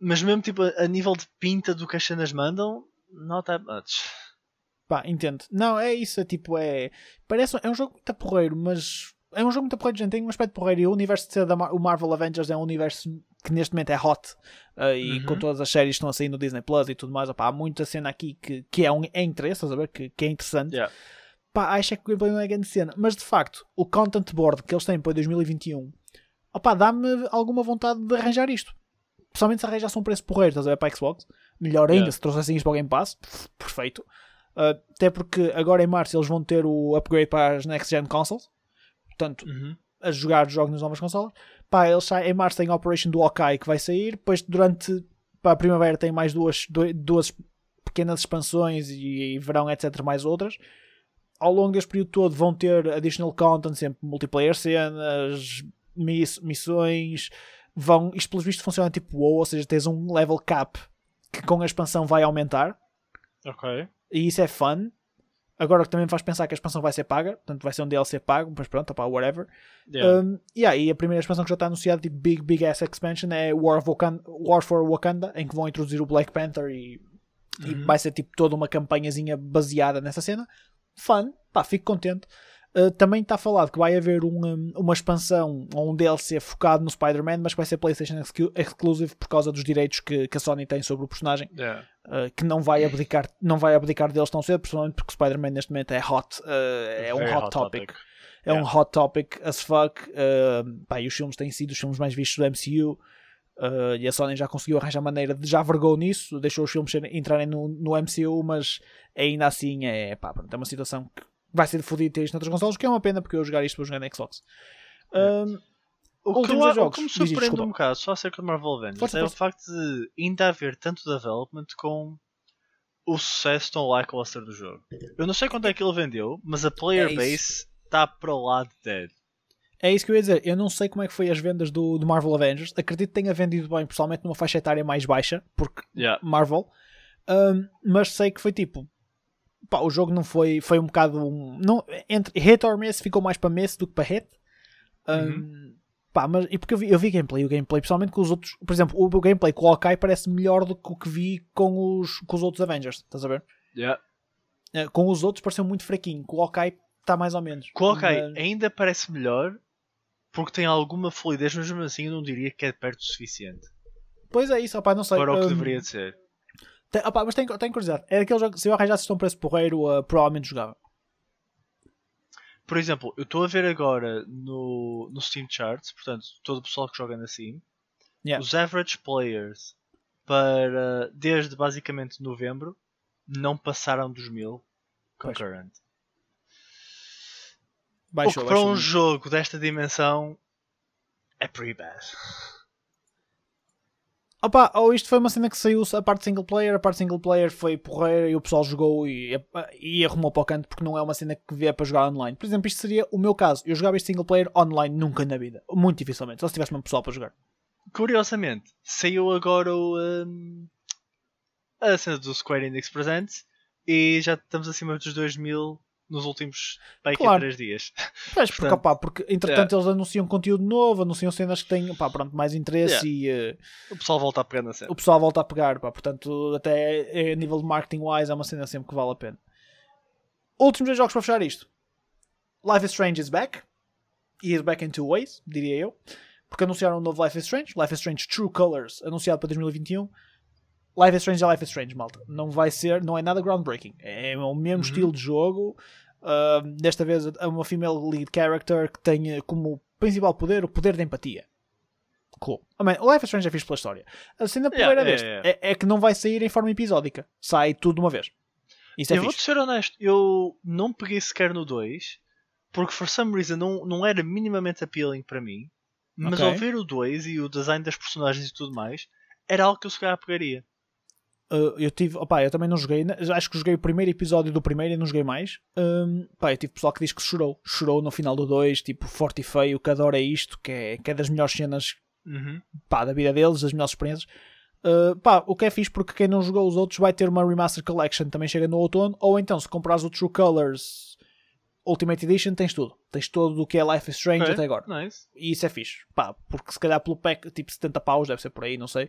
mas mesmo tipo a, nível de pinta do que as cenas mandam, not that much. Pá, entendo. Não, é isso, é tipo, é. Parece. É um jogo muito porreiro, mas. É um jogo muito porreiro, gente. Tem um aspecto porreiro. E o universo de da Mar- o Marvel Avengers é um universo que neste momento é hot. uh, e Uhum. com todas as séries que estão a sair no Disney Plus e tudo mais, opá, há muita cena aqui que, que é, um, é interesse, estás a ver? Que, que é interessante. Yeah. pá, acho que o gameplay não é grande cena. Mas de facto, o content board que eles têm para 2021, opá, dá-me alguma vontade de arranjar isto. Principalmente se arranjasse um preço porreiro, estás a ver, para a Xbox. Melhor ainda, Yeah. se trouxessem isto para o Game Pass, pff, perfeito. Uh, até porque agora em março eles vão ter o upgrade para as Next Gen Consoles. Portanto, Uhum. a jogar jogos nas novas consolas. Pá, eles saem, em março tem Operation do Hawkeye que vai sair. Depois, durante pá, a primavera, tem mais duas, duas pequenas expansões e, e verão, etc. Mais outras. Ao longo deste período todo, vão ter additional content, sempre multiplayer cenas, miss- missões. Vão, isto, pelos vistos, funciona tipo WoW, ou seja, tens um level cap que com a expansão vai aumentar Ok. e isso é fun. Agora que também me faz pensar que a expansão vai ser paga, portanto vai ser um DLC pago, mas pronto, opá, whatever. Yeah. Um, e aí a primeira expansão que já está anunciada, tipo Big Big Ass Expansion, é War, of Wakanda, War for Wakanda, em que vão introduzir o Black Panther e, e Uhum. vai ser tipo toda uma campanhazinha baseada nessa cena. Fun, pá, fico contente. Uh, também está falado que vai haver um, um, uma expansão ou um DLC focado no Spider-Man, mas que vai ser PlayStation exclu- Exclusive por causa dos direitos que, que a Sony tem sobre o personagem. Yeah. Uh, que não vai abdicar, não vai abdicar deles tão cedo, principalmente porque o Spider-Man neste momento é hot, uh, é um Very hot, topic. É um Yeah. hot topic as fuck. Uh, pá, e os filmes têm sido os filmes mais vistos do MCU. uh, e a Sony já conseguiu arranjar maneira de já vergou nisso, deixou os filmes entrarem no, no MCU, mas ainda assim é, pá, pronto, é uma situação que vai ser fodido ter isto noutras consoles, o que é uma pena porque eu jogar isto vou jogar na Xbox. Um, O que, o que me surpreende um bocado, só acerca do Marvel Avengers, Força, é força. o facto de ainda haver tanto development com o sucesso tão lackluster do jogo. Eu não sei quanto é que ele vendeu, mas a player É base está para lá de dead. É isso que eu ia dizer. Eu não sei como é que foi as vendas do, do Marvel Avengers. Acredito que tenha vendido bem, pessoalmente numa faixa etária mais baixa, porque Yeah. Marvel. Um, mas sei que foi tipo. Pá, o jogo não foi. Foi um bocado. Um, não, entre hit or miss ficou mais para miss do que para hit. Um, pá, mas, e porque eu vi, eu vi gameplay, o gameplay, pessoalmente com os outros. Por exemplo, o gameplay com o Hawkeye parece melhor do que o que vi com os, com os outros Avengers. Estás a ver? Yeah. Eh, Com os outros pareceu muito fraquinho. Com o Hawkeye está mais ou menos. Com o Hawkeye Mas- ainda parece melhor porque tem alguma fluidez, mas mesmo assim eu não diria que é perto o suficiente Pois é isso, opá, não sei. para o que um, deveria de ser. Tem, opá, mas tenho, tenho curiosidade. É aquele jogo, se eu arranjasse um preço porreiro, uh, provavelmente jogava. Por exemplo, eu estou a ver agora no, no Steam Charts, portanto, todo o pessoal que joga na Steam, Yeah. os average players para desde basicamente novembro não passaram dos mil concurrent. Baixou, o que para um jogo desta dimensão é pretty bad. Opa, ou isto foi uma cena que saiu a parte single player, a parte single player foi porreira e o pessoal jogou e, e arrumou para o canto porque não é uma cena que vier para jogar online. Por exemplo, isto seria o meu caso. Eu jogava este single player online nunca na vida. Muito dificilmente. Só se tivesse mesmo pessoal para jogar. Curiosamente, saiu agora o, um, a cena do Square Enix Presents e já estamos acima dos 2000 nos últimos bem, Claro. 3 dias. Pois, porque, Portanto, opá, porque entretanto eles anunciam conteúdo novo, anunciam cenas que têm opá, pronto, mais interesse e eh, O pessoal volta a pegar na cena. o pessoal volta a pegar. Pá, portanto, até a nível de marketing wise é uma cena sempre que vale a pena. Últimos dois jogos para fechar isto. Life is Strange is back. E is back in two ways, diria eu. Porque anunciaram um novo Life is Strange. Life is Strange True Colors, anunciado para 2021. Life is Strange é Life is Strange, malta. Não vai ser, não é nada groundbreaking. É o mesmo estilo de jogo. Uh, desta vez é uma female lead character que tem eh, como principal poder o poder da empatia. Cool. I mean, o Life is Strange é fixe pela história. A cena Yeah, primeira yeah. É, é que não vai sair em forma episódica. Sai tudo de uma vez. Isso é eu vou-te fixe. ser honesto, eu não peguei sequer no 2 porque for some reason não, não era minimamente appealing para mim. Mas Ok. ao ver o 2 e o design das personagens e tudo mais, era algo que eu se calhar pegaria. Uh, eu tive, opá, eu também não joguei, acho que joguei o primeiro episódio do primeiro e não joguei mais. Um, pá, eu tive pessoal que diz que chorou, chorou no final do 2, tipo, forte e feio, que adora isto, que é, que é das melhores cenas Uhum. pá, da vida deles, das melhores experiências. Uh, pá, o que é fixe porque quem não jogou os outros vai ter uma Remaster Collection, também chega no outono, ou então se comprares o True Colors Ultimate Edition, tens tudo. Tens todo o que é Life is Strange Ok, até agora. Nice. E isso é fixe. Pá, porque se calhar pelo pack, tipo 70 paus, deve ser por aí, não sei.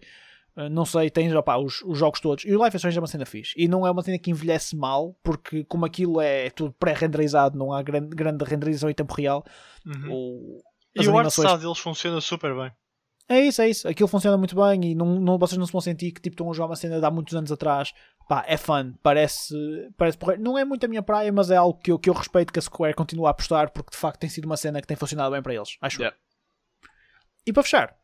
Uh, não sei, tens opá, os, os jogos todos. E o Life is Strange é uma cena fixe. E não é uma cena que envelhece mal, porque como aquilo é tudo pré-renderizado, não há grande, grande renderização em tempo real. Uhum. O, as E o art animações- style deles funciona super bem. É isso, é isso. Aquilo funciona muito bem e não, não, vocês não se vão sentir que tipo, estão a jogar uma cena de há muitos anos atrás Pá, é fun, parece, parece porreiro. Não é muito a minha praia, mas é algo que eu, que eu respeito que a Square continua a apostar porque de facto tem sido uma cena que tem funcionado bem para eles, acho. Yeah. E para fechar,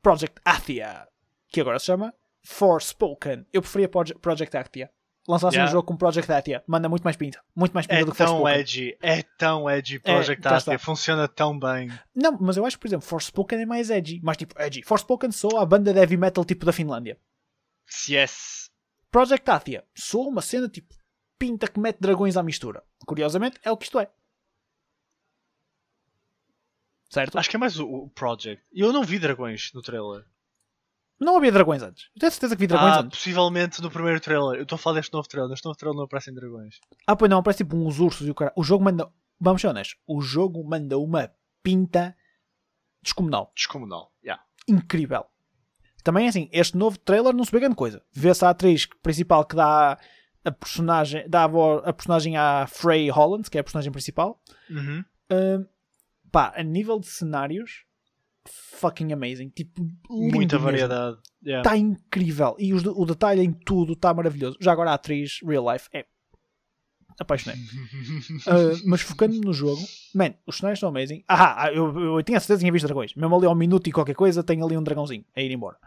Project Athia, que agora se chama Forspoken. Eu preferia Proje- Project Athia. Lançasse Yeah. um jogo com Project Athia, manda muito mais pinta. Muito mais pinta É do que tão Forspoken. edgy, é tão edgy Project cá Athia, está. funciona tão bem. Não, mas eu acho que, por exemplo, Forspoken é mais edgy. Mais tipo edgy. Forspoken soa a banda de heavy metal tipo da Finlândia. Yes. Project Athia soa uma cena tipo pinta que mete dragões à mistura. Curiosamente, é o que isto é. Certo? Acho que é mais o, o Project. Eu não vi dragões no trailer. Não havia dragões antes. Eu tenho certeza que vi dragões ah, antes. possivelmente no primeiro trailer. Eu estou a falar deste novo trailer. Neste novo trailer não aparecem dragões. Ah, pois não, parece tipo uns ursos e o cara. O jogo manda. Vamos ser honestos. O jogo manda uma pinta descomunal. Descomunal. Yeah. Incrível. Também assim, este novo trailer não se vê grande coisa. Vê-se a atriz principal que dá a personagem, dá a, vo- a personagem à Frey Hollands, que é a personagem principal. Uhum. Hum, pá, a nível de cenários, fucking amazing. Tipo, Muita variedade. Yeah. Está incrível. E os o detalhe em tudo está maravilhoso. Já agora a atriz, real life, é apaixonei. Uh, mas focando no jogo, man, os cenários são amazing. Ah, eu, eu tinha certeza que tinha visto dragões. Mesmo ali ao minuto e qualquer coisa, tem ali um dragãozinho a ir embora.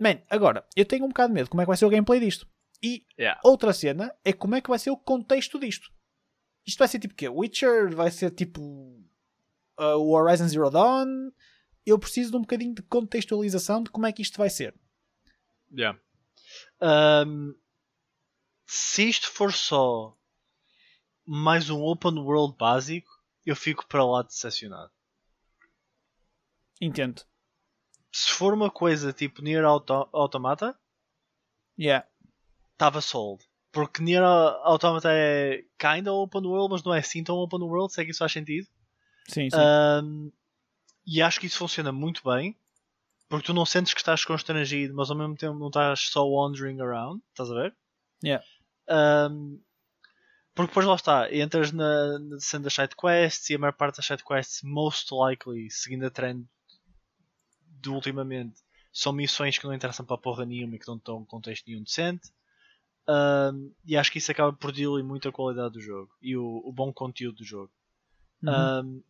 Man, agora, eu tenho um bocado de medo como é que vai ser o gameplay disto. E Yeah. outra cena é como é que vai ser o contexto disto. Isto vai ser tipo o quê? Witcher? Vai ser tipo uh, o Horizon Zero Dawn? Eu preciso de um bocadinho de contextualização de como é que isto vai ser. Yeah. Um, se isto for só mais um open world básico, eu fico para lá decepcionado. Entendo. Se for uma coisa tipo Nier Auto Automata, Yeah. estava sold. Porque Nier Automata é kinda open world, mas não é assim tão open world, se é que isso faz sentido. Sim, sim. Um, e acho que isso funciona muito bem. Porque tu não sentes que estás constrangido, mas ao mesmo tempo não estás só wandering around. Estás a ver? Yeah. Um, porque depois lá está, entras na, na cena das side quests e a maior parte das side quests, most likely, seguindo a trend de ultimamente, são missões que não interessam para porra nenhuma e que não estão em contexto nenhum decente. Um, e acho que isso acaba por diluir muito a qualidade do jogo e o, o bom conteúdo do jogo. Uhum. Um,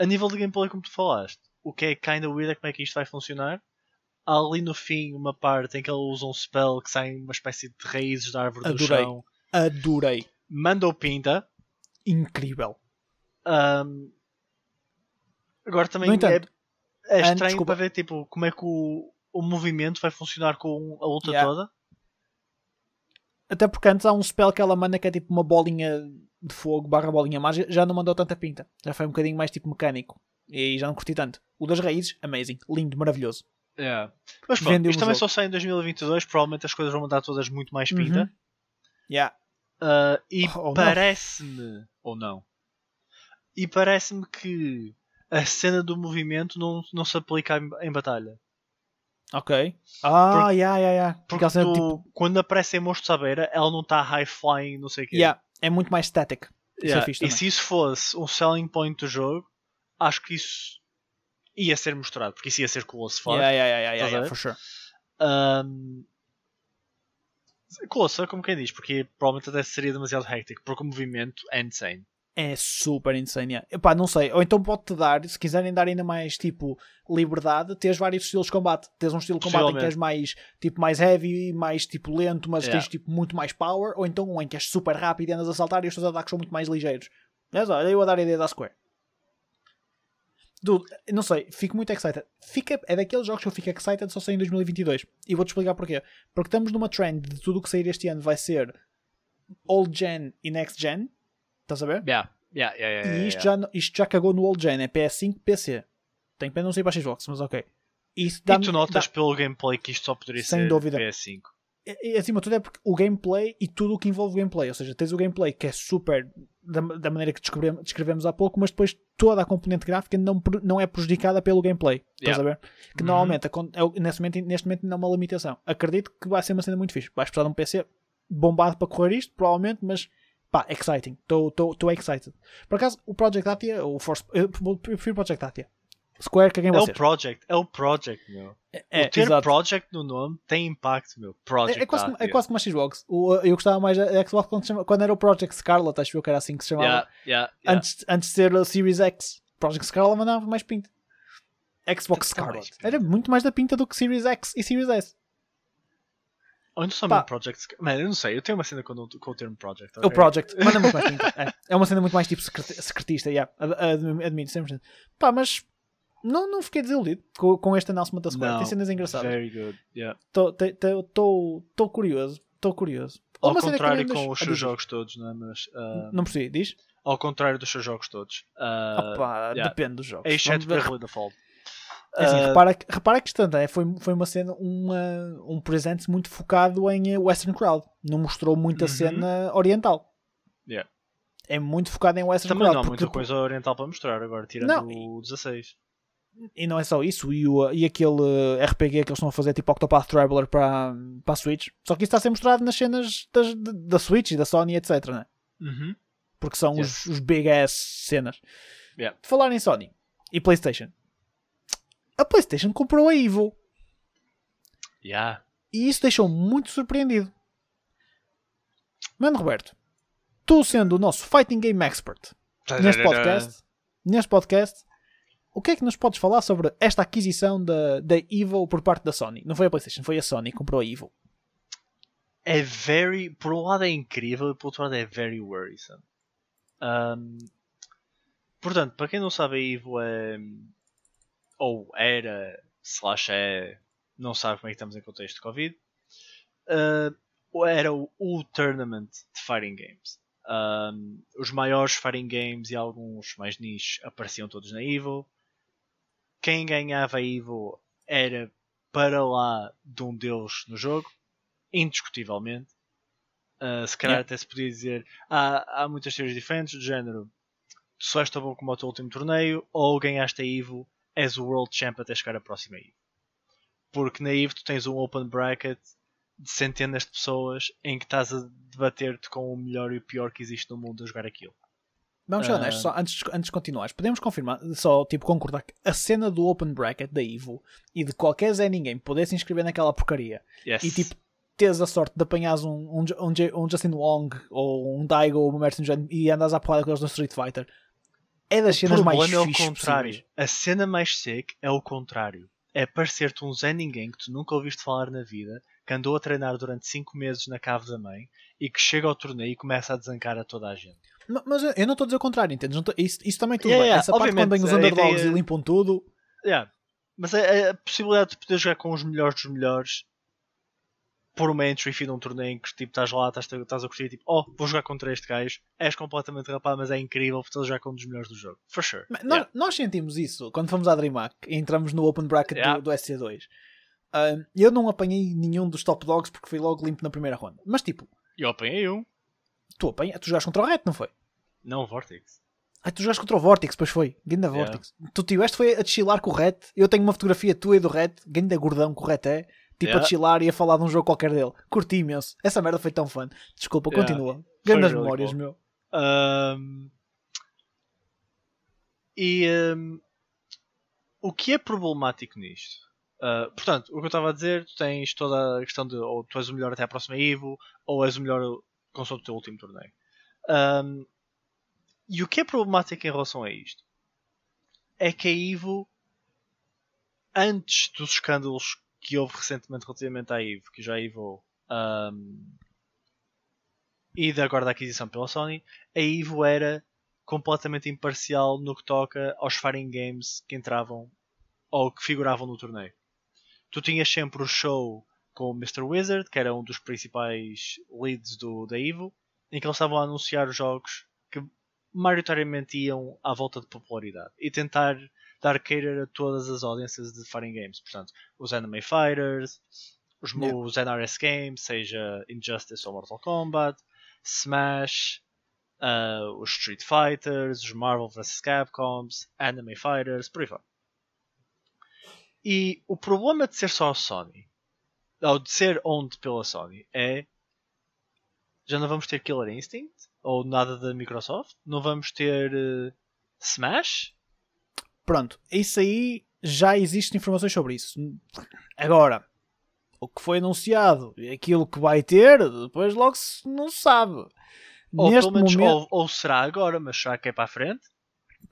a nível de gameplay, como tu falaste, o que é kinda weird é como é que isto vai funcionar. Há ali no fim uma parte em que ele usa um spell que sai uma espécie de raízes da árvore do Adorei. chão. Adorei. Manda o pinta. Incrível. Um, agora também é, entanto, é antes, estranho desculpa. para ver tipo, como é que o, o movimento vai funcionar com a luta Yeah. toda. Até porque antes há um spell que ela manda que é tipo uma bolinha de fogo barra bolinha mágica. Já não mandou tanta pinta. Já foi um bocadinho mais tipo mecânico. E aí já não curti tanto. O das raízes, amazing. Lindo, maravilhoso. Mas pronto, Vendeu isto também jogo. só sai em 2022. Provavelmente as coisas vão mudar todas muito mais pinta. Uhum. Yeah. Uh, e Ou não. parece-me, ou não, e parece-me que a cena do movimento não, não se aplica em, em batalha. Ok. Ah, Porque- yeah, yeah, yeah. Porque cena, tu, tipo, quando aparecem monstros à beira, ela não está high flying, não sei o quê. yeah, é muito mais static. Isso Yeah, é E se isso fosse um selling point do jogo, acho que isso ia ser mostrado, porque isso ia ser cool as fuck. Yeah, yeah, yeah, yeah, yeah, for sure. Um, Closer, como quem diz, porque provavelmente até seria demasiado hectic, porque o movimento é insane. É super insane. Epá, não sei. Ou então pode-te dar, se quiserem dar ainda mais tipo liberdade, tens vários estilos de combate. Tens um estilo de combate em que és mais tipo mais heavy, mais tipo lento, mas Yeah. tens tipo muito mais power, ou então um em que és super rápido e andas a saltar e os teus ataques são muito mais ligeiros. Mas olha, eu a dar a ideia da Square. Dude, não sei, fico muito excited. Fica, é daqueles jogos que eu fico excited só sair em 2022. E vou-te explicar porquê. Porque estamos numa trend de tudo o que sair este ano vai ser old gen e next gen. Estás a ver? Yeah, yeah, yeah, yeah, E isto, yeah. já, isto já cagou no old gen, é PS5 PC. Tem pena não ser para Xbox, mas ok. Isso dá E tu notas pelo gameplay que isto só poderia Sem ser dúvida. PS5. e, e, acima de tudo é porque o gameplay e tudo o que envolve o gameplay, ou seja, tens o gameplay que é super da, da maneira que descrevemos, descrevemos há pouco, mas depois toda a componente gráfica não, não é prejudicada pelo gameplay. Estás a ver? Que Uhum. normalmente é neste, momento, neste momento não é uma limitação. Acredito que vai ser uma cena muito fixe. Vais precisar de um PC bombado para correr isto, provavelmente, mas pá, exciting. Estou excited. Por acaso, o Project Athia, o Force, eu prefiro Project Athia. Square, caguem É o vocês. Project, é o Project, meu. É, o ter exato. Project no nome tem impacto, meu. Project. É, é quase, como- é quase como a Xbox. O, eu gostava mais da Xbox quando, chama- quando era o Project Scarlet, acho eu que era assim que se chamava. Yeah, yeah, yeah. Antes, antes de ser o Series X. Project Scarlet mandava mais pinta. Xbox Scarlet. Era muito mais da pinta do que Series X e Series S. Então só Pá. mesmo Project. Mano, eu não sei, eu tenho uma cena com, o- com o termo Project. O ok? Project. Manda muito mais. É, é uma cena muito mais tipo secret- secretista. Yeah. Ad- ad- Admito, 100%. Pá, mas não, não fiquei desiludido com, com este announcement da Square. Não, Tem cenas engraçadas. Very good, yeah. Estou curioso. Estou curioso. Ao Uma contrário com os seus Ah, jogos todos, não é? Mas. ah, Não percebi, diz? ao contrário dos seus jogos todos. Ah, Opa, yeah. Depende dos jogos. Exceto Vamos. Bravely Default. É assim, Ah, repara, que- repara que isto André, foi, foi uma cena, uma, um presente muito focado em eh, Western Crowd. Não mostrou muita Uhum. cena oriental. Yeah. É muito focado em Western Também Crowd. não há muita coisa oriental para mostrar agora, tirando Não, o 16. E não é só isso, e, o, e aquele eh, RPG que eles estão a fazer, tipo Octopath Traveler para, para a Switch. Só que isso está a ser mostrado nas cenas das, da Switch e da Sony, etc. Né? Uhum. Porque são Yeah. os, os big ass cenas. Yeah. Falar em Sony e PlayStation. A PlayStation comprou a Evo. Yeah. E isso deixou-me muito surpreendido. Mano Roberto, tu sendo o nosso Fighting Game Expert neste podcast, neste podcast, o que é que nos podes falar sobre esta aquisição da, da Evo por parte da Sony? Não foi a PlayStation, foi a Sony que comprou a Evo. É very. Por um lado é incrível e por outro lado é very worrisome. Um, portanto, para quem não sabe, a Evo é. Ou era, slash é. Não sabe como é que estamos em contexto de Covid. uh, era o, o tournament de fighting games. Um, os maiores fighting games e alguns mais niche apareciam todos na Evo. Quem ganhava a Evo era para lá de um deles no jogo, indiscutivelmente. Uh, se calhar Yeah. até se podia dizer há, há muitas teorias diferentes do género tu só és tão bom como o teu último torneio ou ganhaste a Evo és o World Champ até chegar à próxima Evo porque na Evo tu tens um open bracket de centenas de pessoas em que estás a debater-te com o melhor e o pior que existe no mundo a jogar aquilo Vamos ser Ah. honestos, só antes, de- antes de continuares, podemos confirmar, só tipo concordar que a cena do Open Bracket da Evo e de qualquer Zé Ninguém poder se inscrever naquela porcaria yes. e tipo teres a sorte de apanhares um, um, um, um Justin Wong ou um Daigo ou um Mercy Jan e andas à porrada com eles no Street Fighter é das cenas mais é o contrário possíveis. a cena mais sick é o contrário é parecer-te um Zé Ninguém que tu nunca ouviste falar na vida que andou a treinar durante 5 meses na cave da mãe e que chega ao torneio e começa a desancar a toda a gente Ma- Mas eu não estou a dizer o contrário, entendes? Isso, isso também tudo Yeah, bem. yeah, Essa parte quando vem os underdogs ideia- e limpam tudo. Yeah. Mas a, a possibilidade de poder jogar com os melhores dos melhores por uma entry fee num torneio em que tipo, estás lá, estás, estás a curtir tipo, oh, vou jogar contra este gajo, és completamente rapado, mas é incrível porque estás a jogar com um dos melhores do jogo. For sure. Mas Nós, Yeah. nós sentimos isso quando fomos à DreamHack e entramos no Open Bracket Yeah. do, do SC2. Ah, eu não apanhei nenhum dos top dogs porque fui logo limpo na primeira ronda. Mas tipo, eu apanhei um, tu apanha, tu jogaste contra o Ret, não foi? não o Vortex. Ah, tu jogaste contra o Vortex, pois foi. Ganho da Yeah. Vortex. Tu tiveste foi a chilar com o Ret. Eu tenho uma fotografia tua e do Ret, ganho da gordão que o Ret é. Tipo a Yeah. chilar e a falar de um jogo qualquer dele. Curti imenso. Essa merda foi tão fun. Desculpa, Yeah. continua. Grandes really memórias, cool. meu. Ahm, e ahm, o que é problemático nisto? Ah, portanto, o que eu estava a dizer, tu tens toda a questão de ou tu és o melhor até à próxima Evo, ou és o melhor com o teu último torneio. Ahm, e o que é problemático em relação a isto? É que a Evo, antes dos escândalos que houve recentemente relativamente à Evo, que já a Evo ahm, e de agora da aquisição pela Sony, a Evo era completamente imparcial no que toca aos fighting games que entravam ou que figuravam no torneio. Tu tinhas sempre o show com o Mr. Wizard, que era um dos principais leads do, da Evo, em que eles estavam a anunciar os jogos que maioritariamente iam à volta de popularidade e tentar dar cater a todas as audiências de fighting games. Portanto, os Anime Fighters, os, Yeah. os NRS Games, seja Injustice ou Mortal Kombat, Smash, uh, os Street Fighters, os Marvel vs. Capcoms, Anime Fighters, por aí fora. E o problema de ser só a Sony, ou de ser owned pela Sony, é já não vamos ter Killer Instinct ou nada da Microsoft, não vamos ter uh, Smash. Pronto, isso aí já existem informações sobre isso. Agora, o que foi anunciado e aquilo que vai ter, depois logo se não sabe. Ou, Neste menos, momento, ou, ou será agora, mas será que é para a frente?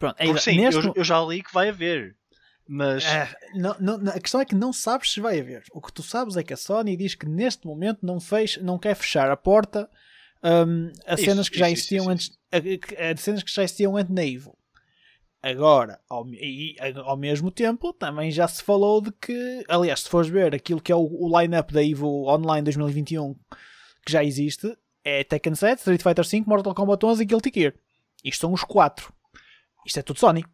pronto, é Porque sim, neste eu, eu já li que vai haver. Mas É, não- não- a questão é que não sabes se vai haver. O que tu sabes é que a Sony diz que neste momento não, fez, não quer fechar a porta hum, a Isso, cenas que já isso, isso, existiam isso, antes a, a- a cenas que já existiam antes na Evo. Agora, ao, e, ao mesmo tempo, também já se falou de que, aliás, se fores ver aquilo que é o, o line-up da Evo Online 2021 que já existe, é Tekken 7, Street Fighter 5, Mortal Kombat 11 e Guilty Gear. Isto são os quatro. Isto é tudo Sony.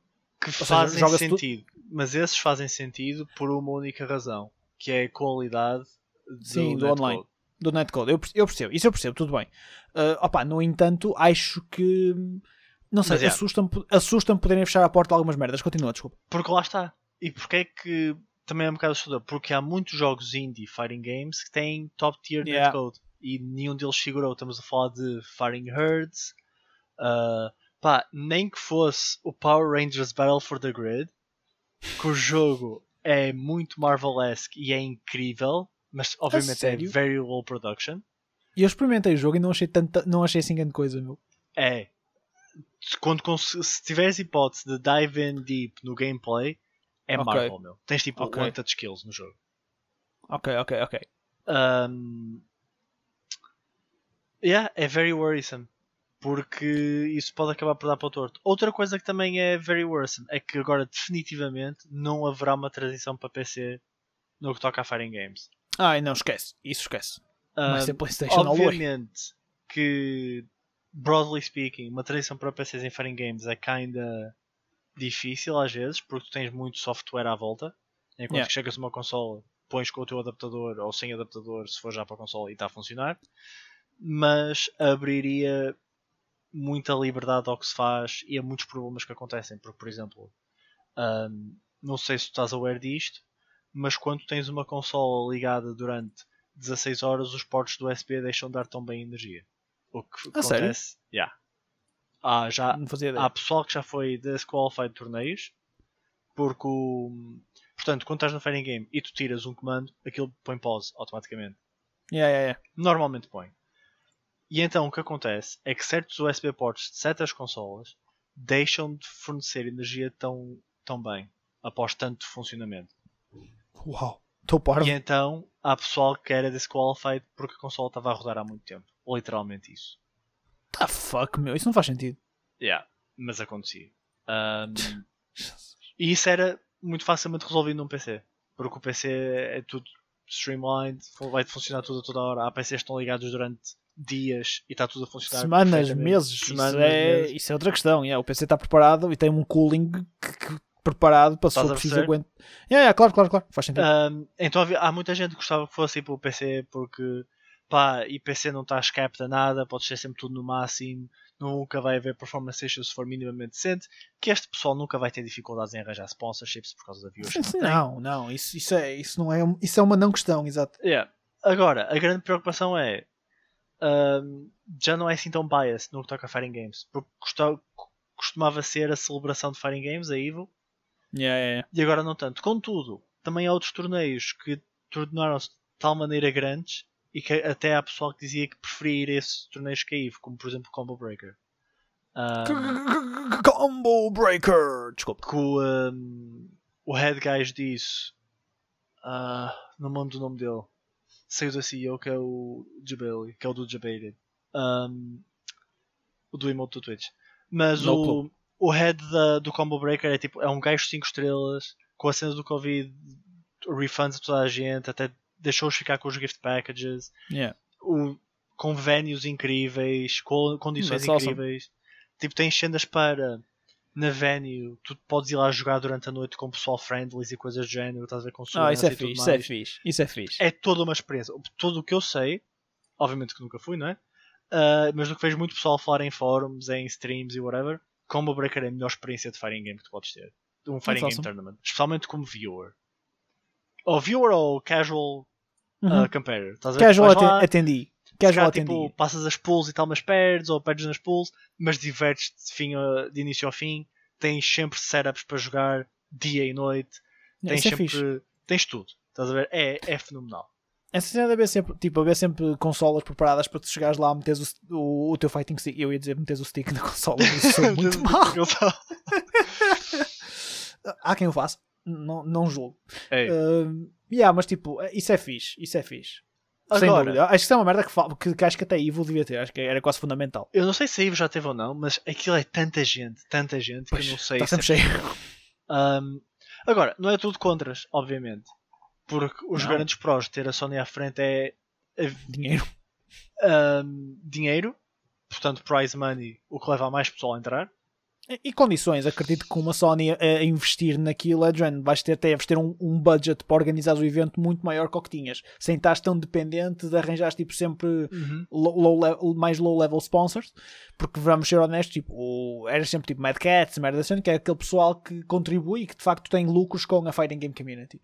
que seja, fazem tu- sentido. Mas esses fazem sentido por uma única razão, que é a qualidade do, Sim, do online. do netcode. Eu, eu percebo, isso eu percebo, tudo bem. Uh, opa, no entanto, acho que. Não sei, assusta-me assusta poderem fechar a porta a algumas merdas. Continua, desculpa. Porque lá está. E porque é que também é um bocado assustador? Porque há muitos jogos indie fighting games que têm top tier Yeah. netcode e nenhum deles figurou. Estamos a falar de Fighting Herds, uh, pá, nem que fosse o Power Rangers Battle for the Grid, que o jogo é muito Marvelesque e é incrível, mas obviamente é very low production. E eu experimentei o jogo e não achei, tanta, não achei assim grande coisa, meu. É. Quando se tiveres hipótese de dive in deep no gameplay, é Ok. Marvel, meu. Tens tipo Ok. one touch skills no jogo. Ok, ok, ok. Um, yeah, é very worrisome. Porque isso pode acabar por dar para o torto. Outra coisa que também é very worrisome é que agora definitivamente não haverá uma transição para PC no que toca a Fighting Games. Ai, não, esquece. Isso esquece. Vai Um, ser PlayStation obviamente que, broadly speaking, uma transição para PCs em Fighting Games é kinda difícil às vezes, porque tu tens muito software à volta. Enquanto Yeah. que chegas a uma consola, pões com o teu adaptador ou sem adaptador, se for já para a consola e está a funcionar. Mas abriria muita liberdade ao que se faz e a muitos problemas que acontecem. Porque, por exemplo, um, não sei se tu estás aware disto, mas quando tens uma consola ligada durante 16 horas, os portos do USB deixam de dar tão bem energia. O que A sério? acontece, yeah. há, já, fazia ideia. há pessoal que já foi disqualified de torneios porque o. Portanto, quando estás no Fighting Game e tu tiras um comando, aquilo põe pause automaticamente. Yeah, yeah, yeah. Normalmente põe. E então o que acontece é que certos USB ports de certas consolas deixam de fornecer energia tão, tão bem após tanto funcionamento. Uau. Estou parvo. E então há pessoal que era disqualified porque a consola estava a rodar há muito tempo. Literalmente isso. The fuck, meu. Isso não faz sentido. Yeah, mas acontecia. Um, e isso era muito facilmente resolvido num PC. Porque o PC é tudo streamlined, vai funcionar tudo a toda hora. Há PCs que estão ligados durante dias e está tudo a funcionar. Semanas, meses. Semanas, isso, é, meses. isso é outra questão. yeah. O PC está preparado e tem um cooling que- que- preparado para se for preciso aguentar. Yeah, yeah, claro, claro, claro. Faz sentido. Um, então há muita gente que gostava que fosse ir para o PC porque pá, e PC não está escape a nada, pode ser sempre tudo no máximo, nunca vai haver performance issues se for minimamente decente, que este pessoal nunca vai ter dificuldades em arranjar sponsorships por causa da viewership. Não, não, isso, isso, é, isso, não é, isso é uma não questão, exato. Yeah. Agora, a grande preocupação é um, já não é assim tão biased no que toca a Fighting Games, porque costumava ser a celebração de Fighting Games, a EVO, Yeah, yeah, yeah. e agora não tanto. Contudo, também há outros torneios que tornaram-se de tal maneira grandes e que até há pessoal que dizia que preferia ir a esses torneios que a EVO, como por exemplo Combo Breaker. Um, Combo Breaker! Desculpa. que o, um, o head guys disso, ah, não me lembro do nome dele, saiu da CEO que é o Jabali, que é o do Jabated, um, o do emote do Twitch. Mas No o, clube. o head da- do Combo Breaker é tipo, é um gajo 5 estrelas, com a cena do Covid, refunds a toda a gente, até deixou-os ficar com os gift packages, Yeah. o, com venues incríveis, condições That's awesome. incríveis. Tipo, tens cenas para na venue, tu podes ir lá jogar durante a noite com pessoal friendlies e coisas do género, estás a ver com Ah, isso é fixe, isso é fixe. Isso é fixe. É toda uma experiência. Tudo o que eu sei, obviamente que nunca fui, não é? Ah, mas do que vejo muito pessoal falar em fóruns, em streams e whatever, Combo Breaker é a melhor experiência de fighting game que tu podes ter. Um fighting game awesome. tournament. Especialmente como viewer. Ou viewer ou casual Uhum. ah, competitor. Estás a ver? Casual lá, atendi. Casual atendi. tipo, passas as pools e tal, mas perdes, ou perdes nas pools, mas divertes de, fim a- de início ao fim. tens sempre setups para jogar dia e noite, tens Isso é sempre. fixe. tens tudo. Estás a ver? É, é fenomenal. Essa cena de haver sempre, tipo, haver sempre consolas preparadas para tu chegares lá, meteres o, o, o teu fighting stick. Eu ia dizer meteres o stick na consola, mas isso é muito mal. Há quem o faça, não, não julgo. É. Uh, yeah, mas tipo, isso é fixe, isso é fixe. Sem Agora- dúvida. Acho que isso é uma merda que, que, que acho que até Evil devia ter, acho que era quase fundamental. Eu não sei se a Ivo já teve ou não, mas aquilo é tanta gente, tanta gente, que Pois, eu não sei está se sempre é cheio. Um, agora, não é tudo contras, obviamente. Porque os Não. grandes prós de ter a Sony à frente é Dinheiro. um, dinheiro, portanto, prize money, o que leva a mais pessoal a entrar. E- condições, acredito que uma Sony a, investir naquilo, é de género, vais ter, deves ter um, um budget para organizar o evento muito maior que o que tinhas, sem estar tão dependente de arranjar tipo sempre low, low le- mais low level sponsors, porque vamos ser honestos, tipo, o- era sempre tipo Mad Cats, merda assim, que é aquele pessoal que contribui e que de facto tem lucros com a fighting game community.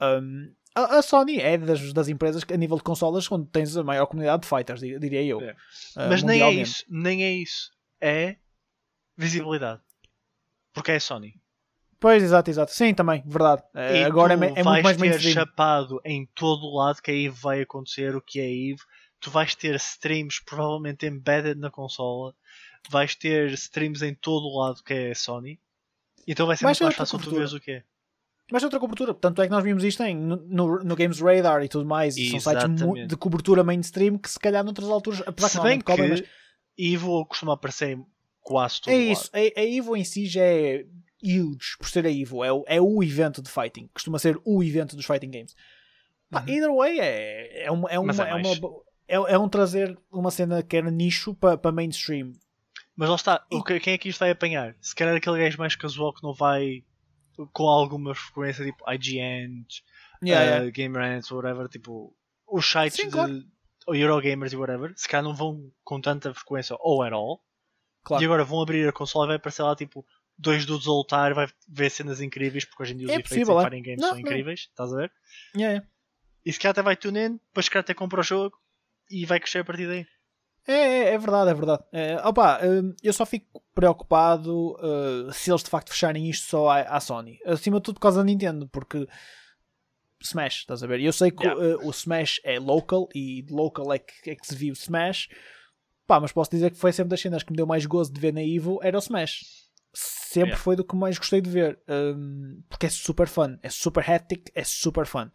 Um, a, Sony é das, das empresas que, a nível de consolas onde tens a maior comunidade de fighters, di- diria eu. É. uh, Mas nem é isso, nem é isso. É visibilidade. Porque é a Sony. Pois, exato, exato. Sim, também, verdade. Uh, E agora é, tu é muito vais mais ter chapado em todo o lado que a Eve vai acontecer, o que é a Eve. Tu vais ter streams provavelmente embedded na consola. Vais ter streams em todo o lado que é a Sony. Então vai ser Vais muito mais fácil tu cobertura. veres o que é. Mas outra cobertura, tanto é que nós vimos isto em, no, no, Games Radar e tudo mais. e São sites de cobertura mainstream que se calhar noutras alturas, apesar Se que bem cobrem, mas que Evo costuma aparecer em quase todo é lado. isso. A, a Evo em si já é huge por ser a Evo. É o, é o evento de fighting. Costuma ser o evento dos fighting games. Pá, Uhum. Either way, é, é, uma, é, uma, é é, uma, é, é um trazer uma cena que era nicho para para mainstream. Mas lá está, E- quem é que isto vai apanhar? Se calhar aquele gajo mais casual que não vai com alguma frequência, tipo IGN, Yeah, uh, yeah. Whatever, tipo, os sites Sim, de claro. Eurogamers e whatever, se calhar não vão com tanta frequência ou at all. Claro. E agora vão abrir a consola e vai aparecer lá tipo dois dudes a lutar, vai ver cenas incríveis, porque hoje em dia os É efeitos possível, em é. fighting games Não, são não. incríveis, estás a ver? Yeah, yeah. E se calhar até vai tune in, depois se calhar até compra o jogo e vai crescer a partir daí. É, é, é verdade, é verdade. É, opa, hum, eu só fico preocupado uh, se eles de facto fecharem isto só à, à Sony. Acima de tudo por causa da Nintendo, porque Smash, estás a ver? Eu sei que Yeah. uh, o Smash é local e de local é que, é que se vive Smash. Pá, mas posso dizer que foi sempre das cenas que me deu mais gozo de ver na Evo era o Smash. Sempre Yeah. foi do que mais gostei de ver. hum, porque é super fun, é super hectic, é super fun.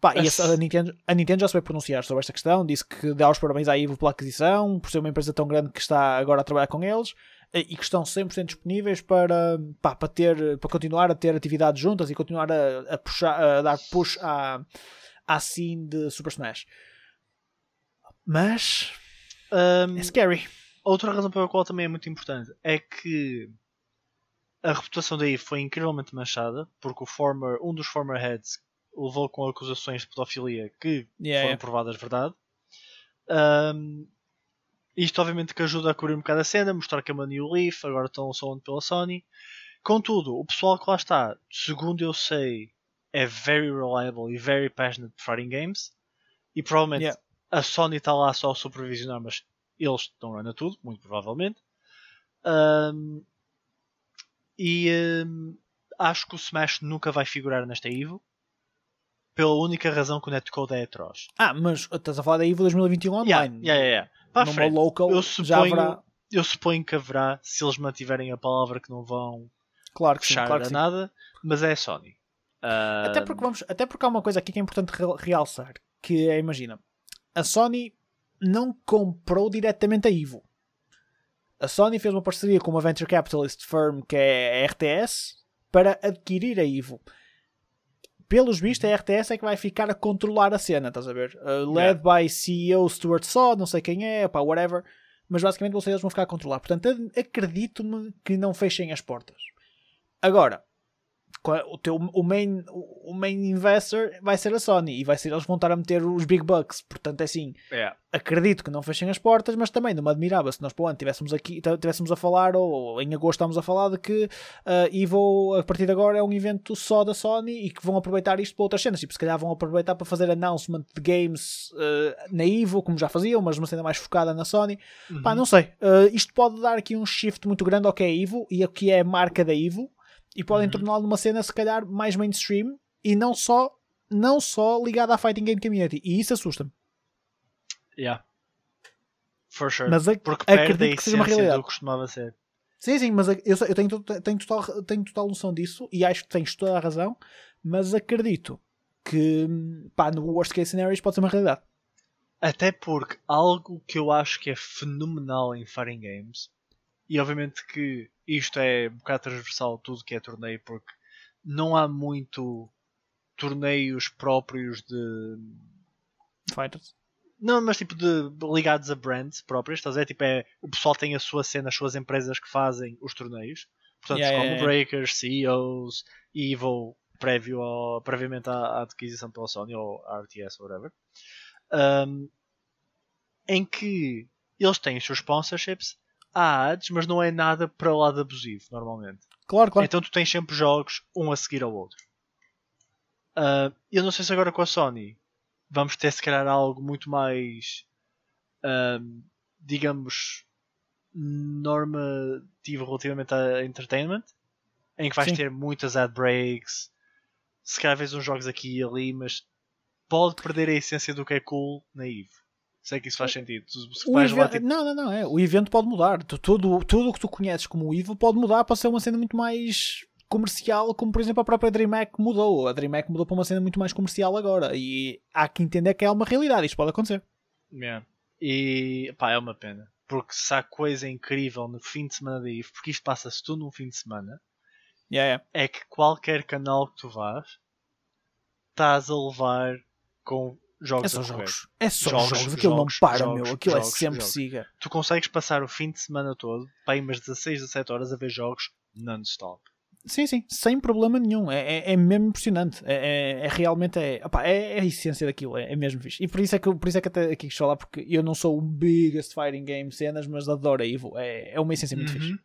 Pá, e a, a Nintendo, a Nintendo já se vai pronunciar sobre esta questão, disse que dá os parabéns à Evo pela aquisição, por ser uma empresa tão grande que está agora a trabalhar com eles e que estão 100% disponíveis para, pá, para, ter, para continuar a ter atividades juntas e continuar a, a puxar, a dar push à, à scene de Super Smash. Mas Um, é scary. Outra razão pela qual também é muito importante é que a reputação daí foi incrivelmente manchada porque o former, um dos former heads levou com acusações de pedofilia que Yeah, foram yeah. provadas verdade. Um, isto obviamente que ajuda a cobrir um bocado a cena, mostrar que é uma New Leaf, agora estão só pela Sony. Contudo, o pessoal que lá está, segundo eu sei, é very reliable e very passionate for fighting games. E provavelmente Yeah. A Sony está lá só a supervisionar, mas eles estão a tudo, muito provavelmente. Um, e um, acho que o Smash nunca vai figurar nesta Evo. Pela única razão que o netcode é atroz. Ah, mas estás a falar da Evo 2021 online. Yeah, yeah, yeah. Para Numa frente, local eu já suponho, haverá. eu suponho que haverá se eles mantiverem a palavra que não vão Claro que sim, fechar claro que a sim. nada, mas é a Sony. Até porque, vamos, até porque há uma coisa aqui que é importante real- realçar, que é, imagina, a Sony não comprou diretamente a Evo. A Sony fez uma parceria com uma venture capitalist firm que é a RTS para adquirir a Evo. Pelos vistos, a RTS é que vai ficar a controlar a cena, estás a ver? Uh, led by CEO Stuart Sod, não sei quem é, pá, whatever. Mas basicamente vocês vão ficar a controlar. Portanto, acredito-me que não fechem as portas. Agora, o, teu, o, main, o main investor vai ser a Sony e vai ser eles vão estar a meter os big bucks. Portanto, é assim, Yeah. acredito que não fechem as portas, mas também não me admirava se nós para o ano tivéssemos aqui tivéssemos a falar, ou em agosto estamos a falar de que uh, Evo a partir de agora é um evento só da Sony e que vão aproveitar isto para outras cenas. Tipo, se calhar vão aproveitar para fazer announcement de games uh, na Evo, como já faziam, mas uma cena mais focada na Sony. Uhum. Pá, não sei. Uh, isto pode dar aqui um shift muito grande ao que é Evo e ao que é a marca da Evo e podem Uhum. torná-lo numa cena se calhar mais mainstream e não só não só ligada à fighting game community e isso assusta-me Yeah. For sure. mas Porque acredito que seja uma realidade do que costumava ser. sim sim mas eu, eu tenho, tenho, total, tenho total noção disso e acho que tens toda a razão mas acredito que pá, no worst case scenario pode ser uma realidade Até porque algo que eu acho que é fenomenal em fighting games, e obviamente que isto é um bocado transversal tudo que é torneio, porque não há muito torneios próprios de. fighters Não, mas tipo de ligados a brands próprias, estás a ver? Tipo, é, o pessoal tem a sua cena, as suas empresas que fazem os torneios. Portanto, Yeah, como yeah. Breakers, CEOs, Evo, prévio ao, previamente à, à adquisição pela Sony ou RTS, whatever. Um, em que eles têm os seus sponsorships, há ads, mas não é nada para lá de abusivo, normalmente. claro claro Então tu tens sempre jogos um a seguir ao outro. Ah, eu não sei se agora com a Sony vamos ter se calhar algo muito mais ahm, digamos normativo relativamente a entertainment em que vais Sim. ter muitas ad breaks se calhar vês uns jogos aqui e ali mas pode perder a essência do que é cool na EVE sei que isso faz sentido lá, evento- tipo, Não, não, não. É. O evento pode mudar. Tu- Tudo, tudo o que tu conheces como Evo pode mudar para ser uma cena muito mais comercial, como por exemplo a própria DreamHack mudou. A DreamHack mudou para uma cena muito mais comercial agora. E há que entender que é uma realidade. Isto pode acontecer. Yeah. E pá, é uma pena. Porque se há coisa incrível no fim de semana da IF, porque isto passa-se tudo num fim de semana, Yeah, yeah. é que qualquer canal que tu vás, estás a levar com jogos É só jogos. É só Jogos, jogos. Aquilo jogos, não para, jogos, meu. Aquilo é sempre jogos. siga. Tu consegues passar o fim de semana todo, para aí umas 16, 17 horas, a ver jogos non-stop. Sim, sim. Sem problema nenhum. É, é, é mesmo impressionante. É, é, é realmente. É, opá, é, é a essência daquilo. É, é mesmo fixe. E por isso é que, por isso é que até aqui quis falar, porque eu não sou o biggest fighting game cenas, mas adoro a Evo. É, é uma essência muito Uhum. fixe.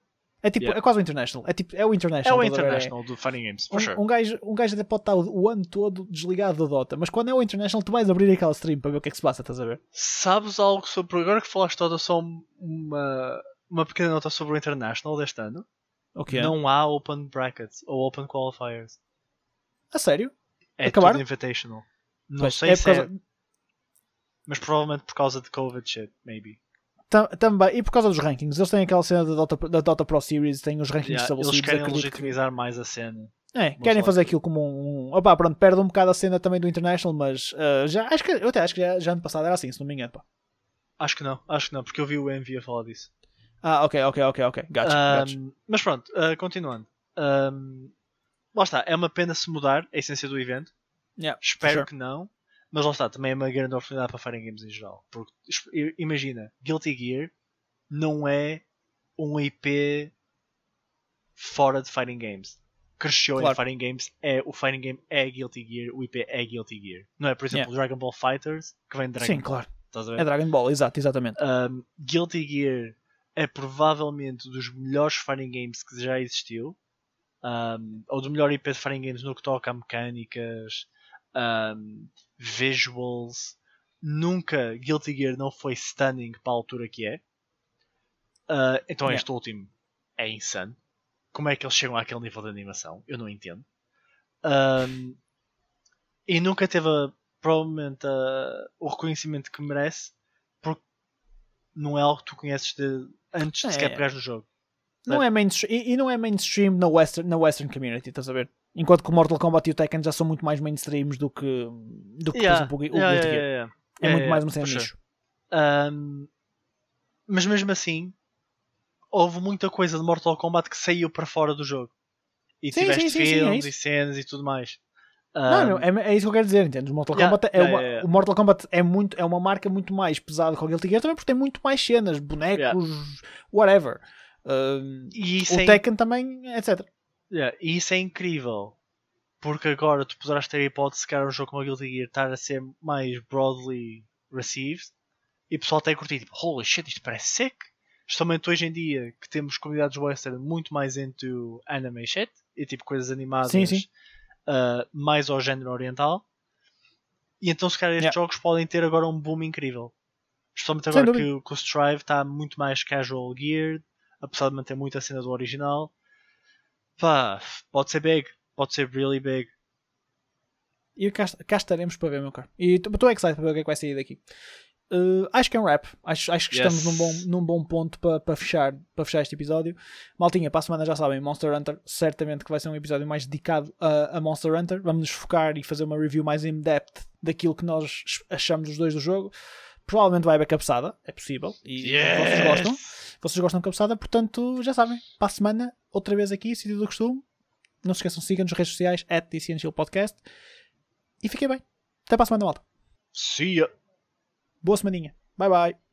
É tipo, Yeah. é quase o International. É, tipo, é o É International. o? É- International do Fighting Games, for sure. Um, um, gajo, um gajo até pode estar o, o ano todo desligado do Dota, mas quando é o International, tu vais abrir aquela stream para ver o que é que se passa, estás a ver? Sabes algo sobre. Agora que falaste toda, só uma, uma pequena nota sobre o International deste ano. O que é? Não há Open Brackets ou Open Qualifiers. A sério? É Acabaram? tudo Invitational. Não Pois, sei é se por causa- é, mas provavelmente por causa de Covid shit, maybe. Tam- também, e por causa dos rankings, eles têm aquela cena da Dota, da Dota Pro Series, têm os rankings Yeah, estabelecidos. eles querem acredito que- legitimizar mais a cena. É, Vou querem falar fazer aqui. aquilo como um. um opá, pronto, perde um bocado a cena também do International, mas ah, já, acho que, eu até acho que já, já ano passado era assim, se não me engano. Pá. Acho que não, acho que não, porque eu vi o Envy a falar disso. Ah, ok, ok, ok, ok. Gotcha, gotcha. Ahm, mas pronto, ah, continuando. Ahm, lá está, é uma pena se mudar a essência do evento. Yeah, Espero sure. que não. Mas lá está, também é uma grande oportunidade para Fighting Games em geral. Porque imagina, Guilty Gear não é um IP fora de Fighting Games. Cresceu Claro. em Fighting Games, é, o Fighting Game é Guilty Gear, o IP é Guilty Gear. Não é, por exemplo, Dragon Ball Fighters, que vem de Dragon Sim, Ball. claro. A ver? É Dragon Ball, exato, exatamente. Um, Guilty Gear é provavelmente dos melhores fighting games que já existiu. Um, ou do melhor IP de fighting games no que toca a mecânicas, um, visuals. Nunca Guilty Gear não foi stunning para a altura que é. Uh, então Yeah. este último é insano. Como é que eles chegam àquele nível de animação? Eu não entendo. Um, e nunca teve a- provavelmente a- o reconhecimento que merece porque não é algo que tu conheces de, antes de É. sequer pegares no jogo. Não é mainstream, e, e não é mainstream na Western, na Western community, estás a ver? Enquanto que o Mortal Kombat e o Tekken já são muito mais mainstreams do que, do que Yeah, por exemplo, o, yeah, Guilty Gear. yeah. É muito mais uma cena nicho. Um, mas mesmo assim, houve muita coisa de Mortal Kombat que saiu para fora do jogo. E Sim, tiveste sim, sim, é filmes e cenas e tudo mais. Não, Um, não, é, é isso que eu quero dizer, entendes? O Mortal Kombat, é uma. O Mortal Kombat é, muito, é uma marca muito mais pesada que o Guilty Gear também porque tem muito mais cenas, bonecos, whatever. Um, e o Tekken também, etc. Yeah, e isso é incrível porque agora tu poderás ter a hipótese de um jogo como a Guilty Gear estar a ser mais broadly received e o pessoal até curtir, tipo, holy shit, isto parece sick. Justamente hoje em dia que temos comunidades western muito mais into anime shit e tipo coisas animadas Sim, sim. uh, mais ao género oriental. E então se calhar estes Yeah. jogos podem ter agora um boom incrível. Especialmente agora que, que o Strive está muito mais casual geared, apesar de manter muito a cena do original. Pá, pode ser big, pode ser really big. E cá, cá estaremos para ver, meu caro. E estou excited para ver o que é que vai sair daqui. Uh, acho que é um rap. Acho, acho que Yes. estamos num bom, num bom ponto para, para, fechar, para fechar este episódio. Maltinha, para a semana já sabem, Monster Hunter certamente que vai ser um episódio mais dedicado a, a Monster Hunter. Vamos nos focar e fazer uma review mais in-depth daquilo que nós achamos os dois do jogo. Provavelmente vai haver cabeçada, é possível. E vocês gostam. Vocês gostam de cabeçada, portanto, já sabem. Para a semana, outra vez aqui, sítio do costume. Não se esqueçam, sigam-nos nas redes sociais, at Podcast. E fiquem bem. Até para a semana, malta. See ya! Boa semaninha. Bye bye.